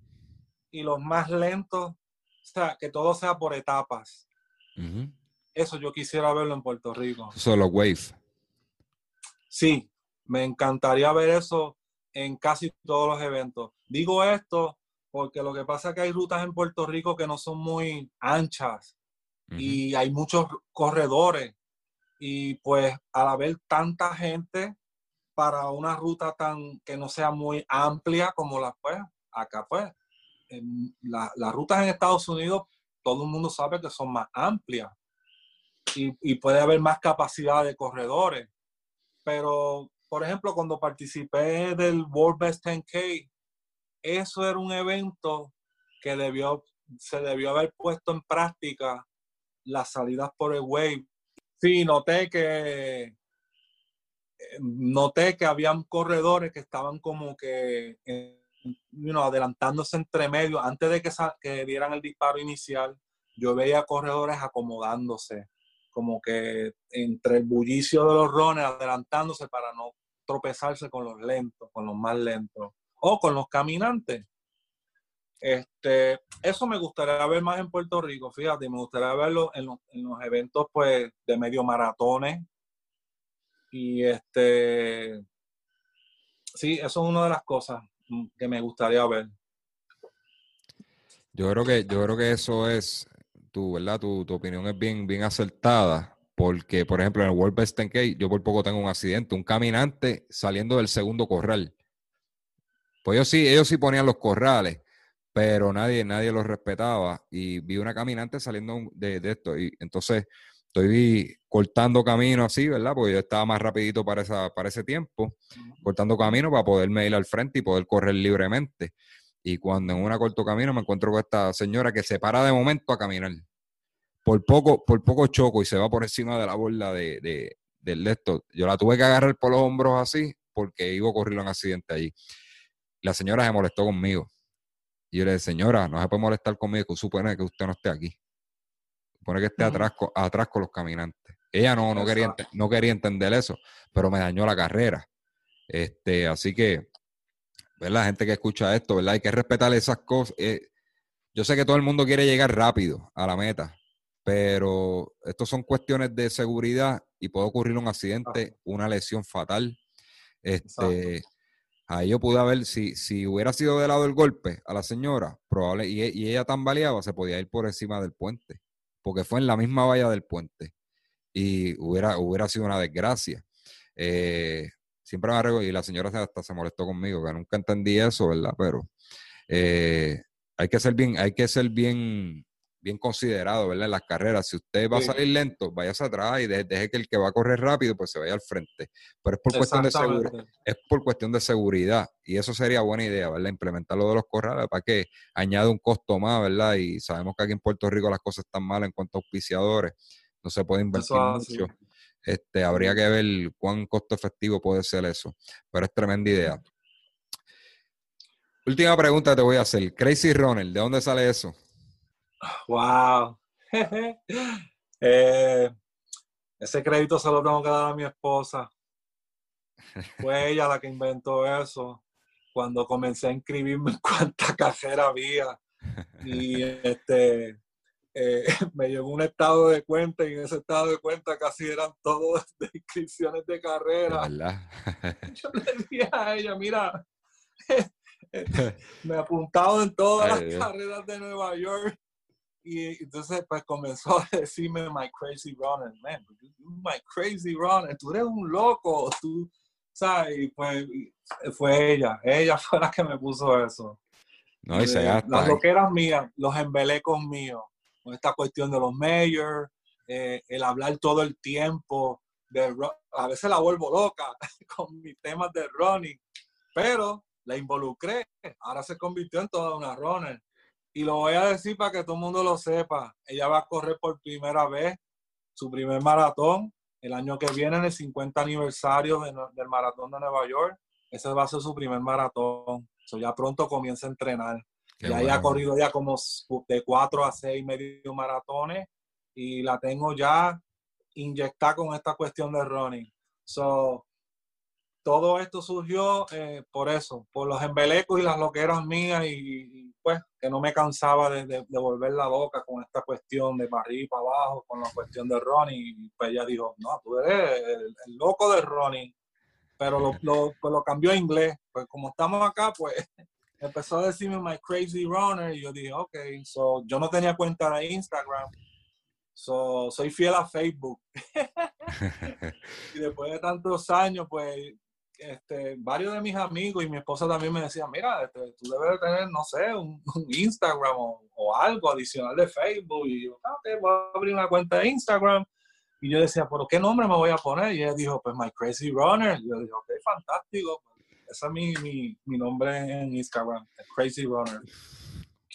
y los más lentos, o sea, que todo sea por etapas. Eso yo quisiera verlo en Puerto Rico. Solo wave. Sí, me encantaría ver eso en casi todos los eventos. Digo esto porque lo que pasa es que hay rutas en Puerto Rico que no son muy anchas y hay muchos corredores y pues al haber tanta gente para una ruta tan que no sea muy amplia como la pues acá pues las rutas en Estados Unidos todo el mundo sabe que son más amplias y, y puede haber más capacidad de corredores pero por ejemplo cuando participé del World Best 10K eso era un evento que debió, se debió haber puesto en práctica las salidas por el wave. Sí, noté que eh, noté que habían corredores que estaban como que eh, adelantándose entre medio antes de que, que dieran el disparo inicial. Yo veía corredores acomodándose, como que entre el bullicio de los rones, adelantándose para no tropezarse con los lentos, con los más lentos o con los caminantes. Este, eso me gustaría ver más en Puerto Rico, fíjate, me gustaría verlo en los, eventos pues de medio maratones. Y este, sí, eso es una de las cosas que me gustaría ver. Yo creo que, yo creo que eso es, tu, ¿verdad? Tu, tu opinión es bien, bien acertada, porque, por ejemplo, en el World Best 10K, yo por poco tengo un accidente, un caminante saliendo del segundo corral pues ellos sí, ellos sí ponían los corrales, pero nadie, nadie los respetaba. Y vi una caminante saliendo de, esto. Y entonces estoy cortando camino así, ¿verdad? Porque yo estaba más rapidito para, esa, para ese tiempo, cortando camino para poderme ir al frente y poder correr libremente. Y cuando en una corto camino me encuentro con esta señora que se para de momento a caminar. Por poco, por poco choco y se va por encima de la borda de, de, del esto. Yo la tuve que agarrar por los hombros así porque iba a ocurrir un accidente allí la señora se molestó conmigo. Y yo le dije, señora, no se puede molestar conmigo, que supone que usted no esté aquí. Supone que esté atrás, atrás con los caminantes. Ella no, no quería, no quería entender eso, pero me dañó la carrera. Este, así que, ¿verdad? La gente que escucha esto, ¿verdad? Hay que respetar esas cosas. Eh, yo sé que todo el mundo quiere llegar rápido a la meta, pero esto son cuestiones de seguridad y puede ocurrir un accidente, una lesión fatal. Este, Ahí yo pude haber, si, si hubiera sido de lado del golpe a la señora, probable, y, ella tambaleaba, se podía ir por encima del puente, porque fue en la misma valla del puente. Y hubiera, hubiera sido una desgracia. Eh, siempre me arreglo, y la señora hasta se molestó conmigo, que nunca entendí eso, ¿verdad? Pero eh, hay que ser bien, hay que ser bien, bien considerado, ¿verdad? En las carreras. Si usted va a salir lento, váyase atrás y deje, que el que va a correr rápido, pues se vaya al frente. Pero es por cuestión de seguridad. Es por cuestión de seguridad. Y eso sería buena idea, ¿verdad? Implementar lo de los corrales para que añade un costo más, ¿verdad? Y sabemos que aquí en Puerto Rico las cosas están mal en cuanto a auspiciadores. No se puede invertir mucho. Este, habría que ver cuán costo efectivo puede ser eso. Pero es tremenda idea. Última pregunta te voy a hacer. Crazy Runner, ¿de dónde sale eso? Wow. Eh, ese crédito se lo tengo que dar a mi esposa. Fue ella la que inventó eso. Cuando comencé a inscribirme en cuánta carrera había. Y este eh, me llegó un estado de cuenta y en ese estado de cuenta casi eran todos de inscripciones de carrera. Yo le dije a ella, mira, me he apuntado en todas las carreras de Nueva York y entonces pues comenzó a decirme my crazy runner, man, my crazy runner, tú eres un loco, tú, ¿sabes? Y pues fue ella, ella fue la que me puso eso. No, y se eh, Las loqueras mías, los embelecos míos, con esta cuestión de los mayors, eh, el hablar todo el tiempo, de, a veces la vuelvo loca con mis temas de running, pero la involucré, ahora se convirtió en toda una runner y lo voy a decir para que todo el mundo lo sepa. Ella va a correr por primera vez su primer maratón el año que viene, en el 50 aniversario del maratón de Nueva York. Ese va a ser su primer maratón. So ya pronto comienza a entrenar. ya ha corrido ya como de cuatro a seis medio maratones y la tengo ya inyectada con esta cuestión de running. So, todo esto surgió eh, por eso, por los embelecos y las loqueras mías y, pues que no me cansaba de, de, volver la boca con esta cuestión de para arriba para abajo, con la cuestión de Ronnie. Y pues ella dijo, no, tú eres el, loco de Ronnie, pero lo, lo, pues lo cambió a inglés. Pues como estamos acá, pues empezó a decirme My Crazy Runner y yo dije, ok, so yo no tenía cuenta de Instagram. So, soy fiel a Facebook. y después de tantos años, pues este, varios de mis amigos y mi esposa también me decían, mira, este, tú debes tener, no sé, un, Instagram o, algo adicional de Facebook. Y yo, ah, ok, voy a abrir una cuenta de Instagram. Y yo decía, ¿pero qué nombre me voy a poner? Y ella dijo, pues My Crazy Runner. Y yo dije, ok, fantástico. Ese es mi, mi, mi nombre en Instagram, Crazy Runner.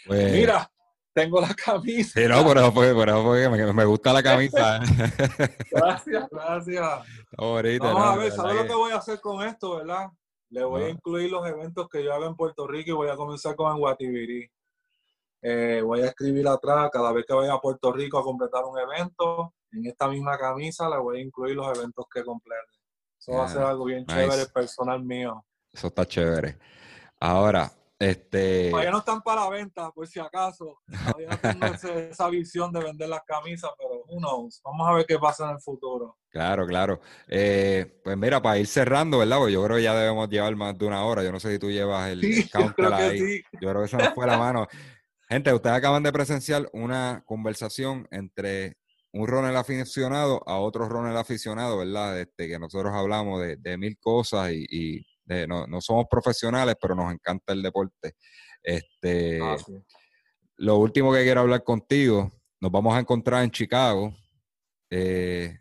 Pues mira, tengo la camisa. Sí, no, por eso fue, por eso fue me, me, gusta la camisa. gracias, gracias. Vamos a ver, ¿sabes lo que voy a hacer con esto, verdad? Le voy a incluir los eventos que yo hago en Puerto Rico y voy a comenzar con Guatibirí. Eh, voy a escribir atrás, cada vez que vaya a Puerto Rico a completar un evento, en esta misma camisa le voy a incluir los eventos que complete. Eso va a ser algo bien chévere personal mío. Eso está chévere. Ahora, este... Todavía no están para la venta, por si acaso. Todavía tengo esa visión de vender las camisas, pero who knows. Vamos a ver qué pasa en el futuro. Claro, claro. Eh, pues mira, para ir cerrando, ¿verdad? Pues yo creo que ya debemos llevar más de una hora. Yo no sé si tú llevas el, sí, counter ahí. Sí. Yo creo que eso nos fue la mano. Gente, ustedes acaban de presenciar una conversación entre un Ronald aficionado a otro Ronald aficionado, ¿verdad? Este, que nosotros hablamos de, de mil cosas y, y no, somos profesionales, pero nos encanta el deporte. Este, ah, Lo último que quiero hablar contigo, nos vamos a encontrar en Chicago. Eh,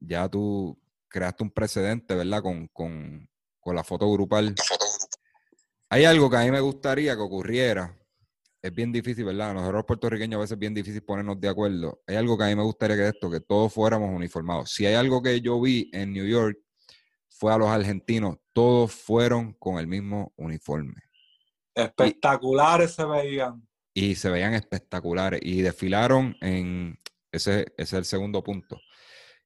ya tú creaste un precedente, ¿verdad? Con, con, con la foto grupal. Hay algo que a mí me gustaría que ocurriera. Es bien difícil, ¿verdad? Nosotros puertorriqueños a veces es bien difícil ponernos de acuerdo. Hay algo que a mí me gustaría que esto, que todos fuéramos uniformados. Si hay algo que yo vi en New York, fue a los argentinos, todos fueron con el mismo uniforme. Espectaculares se veían. Y se veían espectaculares. Y desfilaron en, ese, es el segundo punto,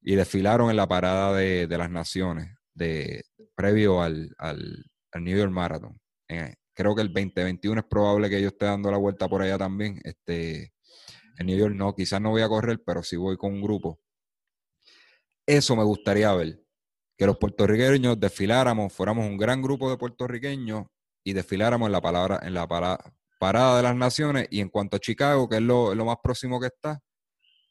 y desfilaron en la parada de, las naciones, de, previo al, New York Marathon. Eh, creo que el 2021 es probable que yo esté dando la vuelta por allá también. Este, en New York no, quizás no voy a correr, pero sí voy con un grupo. Eso me gustaría ver que los puertorriqueños desfiláramos, fuéramos un gran grupo de puertorriqueños y desfiláramos en la, palabra, en la parada de las naciones y en cuanto a Chicago, que es lo, más próximo que está,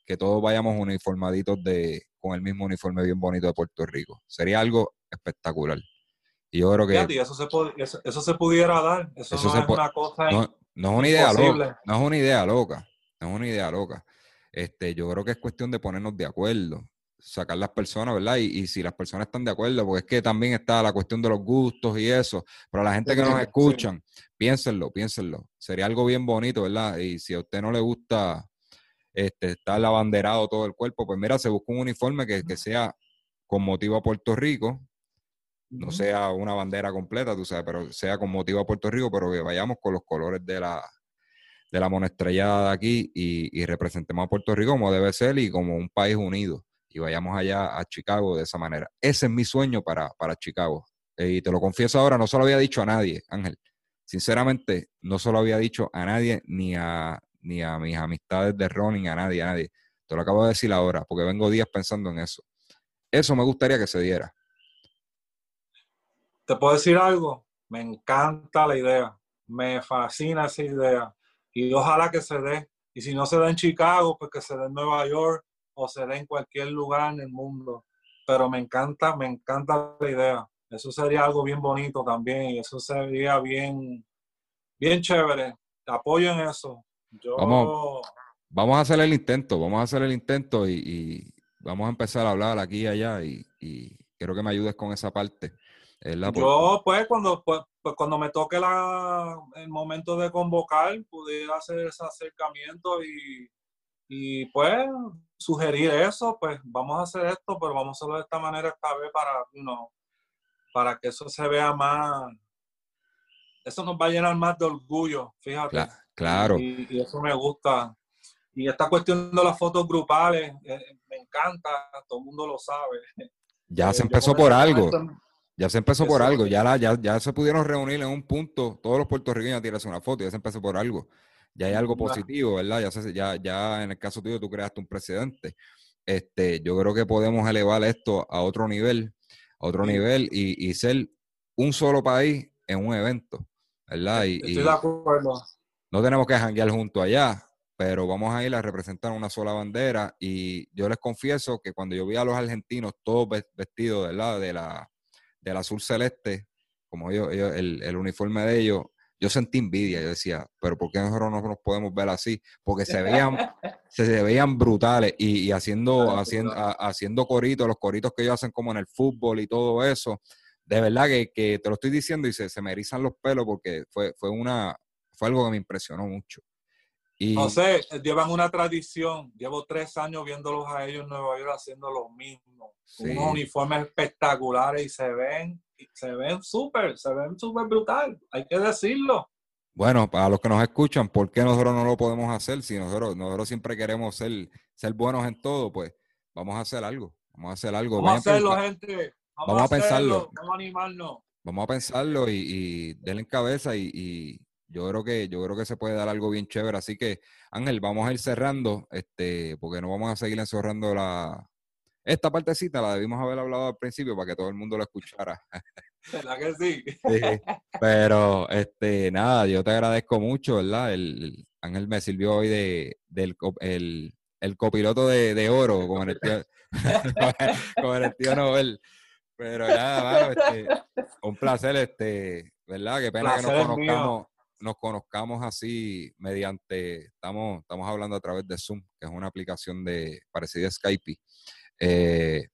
que todos vayamos uniformaditos de, con el mismo uniforme bien bonito de Puerto Rico. Sería algo espectacular. Y yo creo que... eso, se eso, se pudiera dar. Eso, no es una cosa no, no, es una idea loca. No es una idea loca. No es una idea loca. Este, yo creo que es cuestión de ponernos de acuerdo sacar las personas, ¿verdad? Y, si las personas están de acuerdo, porque es que también está la cuestión de los gustos y eso, pero la gente que nos escuchan, piénsenlo, piénsenlo. Sería algo bien bonito, ¿verdad? Y si a usted no le gusta este, estar abanderado todo el cuerpo, pues mira, se busca un uniforme que, sea con motivo a Puerto Rico, no sea una bandera completa, tú sabes, pero sea con motivo a Puerto Rico, pero que vayamos con los colores de la, de la monestrellada de aquí y, y representemos a Puerto Rico como debe ser y como un país unido y vayamos allá a Chicago de esa manera. Ese es mi sueño para, para Chicago. Eh, y te lo confieso ahora, no se lo había dicho a nadie, Ángel. Sinceramente, no se lo había dicho a nadie, ni a, ni a mis amistades de running, a nadie, a nadie. Te lo acabo de decir ahora, porque vengo días pensando en eso. Eso me gustaría que se diera. ¿Te puedo decir algo? Me encanta la idea. Me fascina esa idea. Y ojalá que se dé. Y si no se da en Chicago, pues que se dé en Nueva York, o se dé en cualquier lugar en el mundo. Pero me encanta, me encanta la idea. Eso sería algo bien bonito también y eso sería bien, bien chévere. Apoyo en eso. Yo... Vamos, vamos a hacer el intento, vamos a hacer el intento y, vamos a empezar a hablar aquí y allá y, y quiero que me ayudes con esa parte. Yo, pues, cuando, pues, pues, cuando me toque la, el momento de convocar, pudiera hacer ese acercamiento y, y pues sugerir eso, pues vamos a hacer esto, pero vamos a hacerlo de esta manera esta vez para, you para que eso se vea más, eso nos va a llenar más de orgullo, fíjate. Claro. Y, eso me gusta. Y esta cuestión de las fotos grupales, eh, me encanta, todo el mundo lo sabe. Ya se empezó por algo. Ya se empezó por algo, ya, la, ya, ya se pudieron reunir en un punto, todos los puertorriqueños a tirarse una foto, ya se empezó por algo. Ya hay algo positivo, ¿verdad? Ya, se, ya, ya en el caso tuyo tú creaste un precedente. Este, yo creo que podemos elevar esto a otro nivel, a otro nivel y, y, ser un solo país en un evento, ¿verdad? Y, Estoy de acuerdo. No tenemos que janguear junto allá, pero vamos a ir a representar una sola bandera y yo les confieso que cuando yo vi a los argentinos todos vestidos, ¿verdad? De la del azul celeste, como ellos, el, uniforme de ellos, yo sentí envidia. Yo decía, pero ¿por qué nosotros no nos podemos ver así? Porque se veían, se, veían brutales y, haciendo, haciendo, haciendo coritos, los coritos que ellos hacen como en el fútbol y todo eso. De verdad que, te lo estoy diciendo y se, se me erizan los pelos porque fue, fue, una, fue algo que me impresionó mucho. Y... José, llevan una tradición. Llevo tres años viéndolos a ellos en Nueva York haciendo lo mismo. Unos uniformes espectaculares y se ven, se ven súper, se ven súper brutal. Hay que decirlo. Bueno, para los que nos escuchan, ¿por qué nosotros no lo podemos hacer? Si nosotros, nosotros siempre queremos ser, ser buenos en todo, pues vamos a hacer algo. Vamos a hacer algo. Vamos a hacerlo, gente. Vamos, a, pensarlo. Vamos a animarnos. Vamos a pensarlo y, y denle en cabeza y yo creo que yo creo que se puede dar algo bien chévere. Así que, Ángel, vamos a ir cerrando, este, porque no vamos a seguir encerrando la esta partecita la debimos haber hablado al principio para que todo el mundo lo escuchara. ¿Verdad que sí? Pero este, nada, yo te agradezco mucho, ¿verdad? El, Ángel me sirvió hoy de, del el, el copiloto de, de oro, como en el tío, como en el tío Nobel. Pero nada, este, un placer, este, ¿verdad? Qué pena que nos conozcamos, nos conozcamos así mediante, estamos, estamos hablando a través de Zoom, que es una aplicación de parecida a Skype. Eh,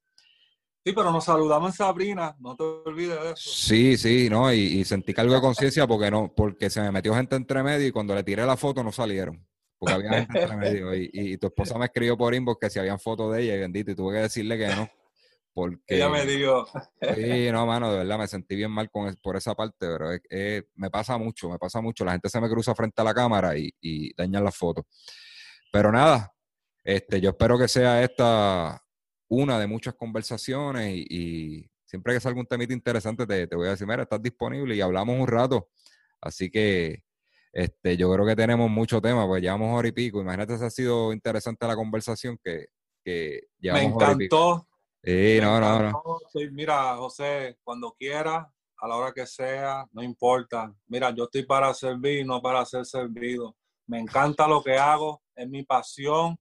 sí, pero nos saludamos en Sabrina, no te olvides de eso. Sí, sí, no, y, sentí algo de conciencia porque no, porque se me metió gente entre medio y cuando le tiré la foto no salieron. Porque había gente entre medio. Y, tu esposa me escribió por inbox que si habían fotos de ella, y bendito, y tuve que decirle que no. Porque, Ella me dijo. Sí, no, mano, de verdad me sentí bien mal con, por esa parte, pero me pasa mucho, me pasa mucho. La gente se me cruza frente a la cámara y, y dañan las fotos. Pero nada, este, yo espero que sea esta una de muchas conversaciones y, siempre que salga un temita interesante te, te, voy a decir, mira, estás disponible y hablamos un rato. Así que este, yo creo que tenemos mucho tema, pues llevamos hora y pico. Imagínate si ha sido interesante la conversación que, que llevamos Me encantó. Sí, no, no, no. mira, José, cuando quieras, a la hora que sea, no importa. Mira, yo estoy para servir, no para ser servido. Me encanta lo que hago, es mi pasión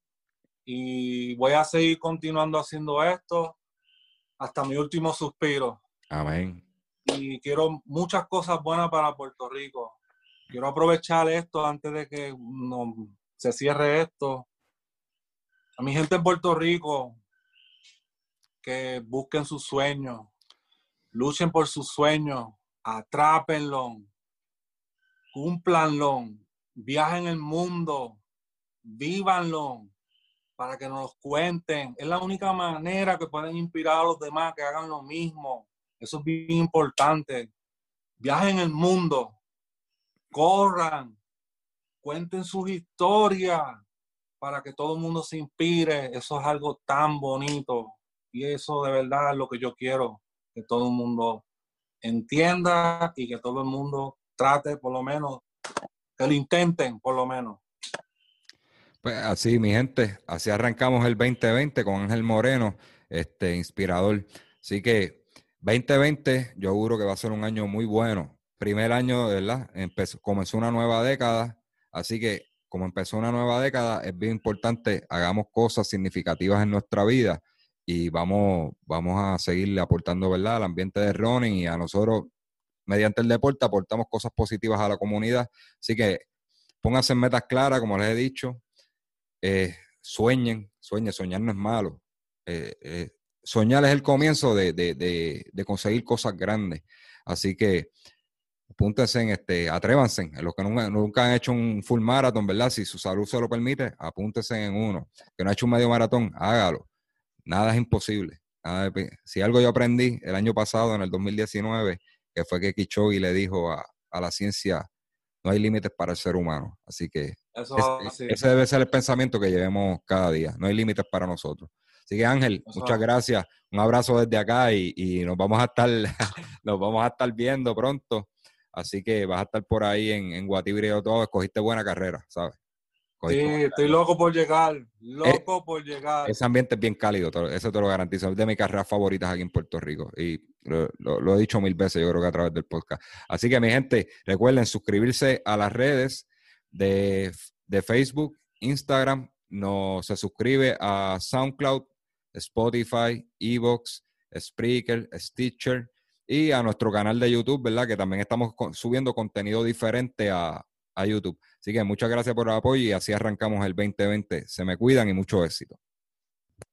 y voy a seguir continuando haciendo esto hasta mi último suspiro. Amén. Y quiero muchas cosas buenas para Puerto Rico. Quiero aprovechar esto antes de que no, se cierre esto. A mi gente en Puerto Rico, que busquen sus sueños, luchen por sus sueños, atrápenlo, cúmplanlo, viajen el mundo, vívanlo, para que nos cuenten. Es la única manera que pueden inspirar a los demás que hagan lo mismo. Eso es bien importante. Viajen el mundo, corran, cuenten sus historias para que todo el mundo se inspire. Eso es algo tan bonito. Y eso de verdad es lo que yo quiero, que todo el mundo entienda y que todo el mundo trate por lo menos, que lo intenten por lo menos. Pues así, mi gente, así arrancamos el 2020 con Ángel Moreno, este inspirador. Así que 2020, yo juro que va a ser un año muy bueno. Primer año, ¿verdad? Comenzó una nueva década, así que como empezó una nueva década, es bien importante, hagamos cosas significativas en nuestra vida y vamos, vamos a seguirle aportando, ¿verdad?, al ambiente de running y a nosotros, mediante el deporte, aportamos cosas positivas a la comunidad. Así que pónganse metas claras, como les he dicho, eh, sueñen, sueñen, soñar no es malo. Eh, eh, soñar es el comienzo de, conseguir cosas grandes. Así que apúntense en este, atrévanse, en los que nunca, han hecho un full marathon, ¿verdad? Si su salud se lo permite, apúntense en uno. Que no ha hecho un medio maratón, hágalo. Nada es imposible. si algo yo aprendí el año pasado, en el 2019, que fue que Kichogi le dijo a, a la ciencia, no hay límites para el ser humano. Así que Eso, es- sí. ese debe ser el pensamiento que llevemos cada día. No hay límites para nosotros. Así que Ángel, Eso muchas gracias. Un abrazo desde acá y, y nos vamos a estar, nos vamos a estar viendo pronto. Así que vas a estar por ahí en, en Guatibri y todo. Escogiste buena carrera, ¿sabes? Sí, buena estoy loco por llegar. Loco por llegar. ese ambiente es bien cálido, te lo- eso te lo garantizo. Es de mis carreras favoritas aquí en Puerto Rico. Y lo, lo- lo he dicho mil veces, yo creo que a través del podcast. Así que, mi gente, recuerden suscribirse a las redes de, de Facebook, Instagram. No, se suscribe a SoundCloud, Spotify, Evox, Spreaker, Stitcher y a nuestro canal de YouTube, ¿verdad? Que también estamos subiendo contenido diferente a, a YouTube. Así que muchas gracias por el apoyo y así arrancamos el 2020. Se me cuidan y mucho éxito.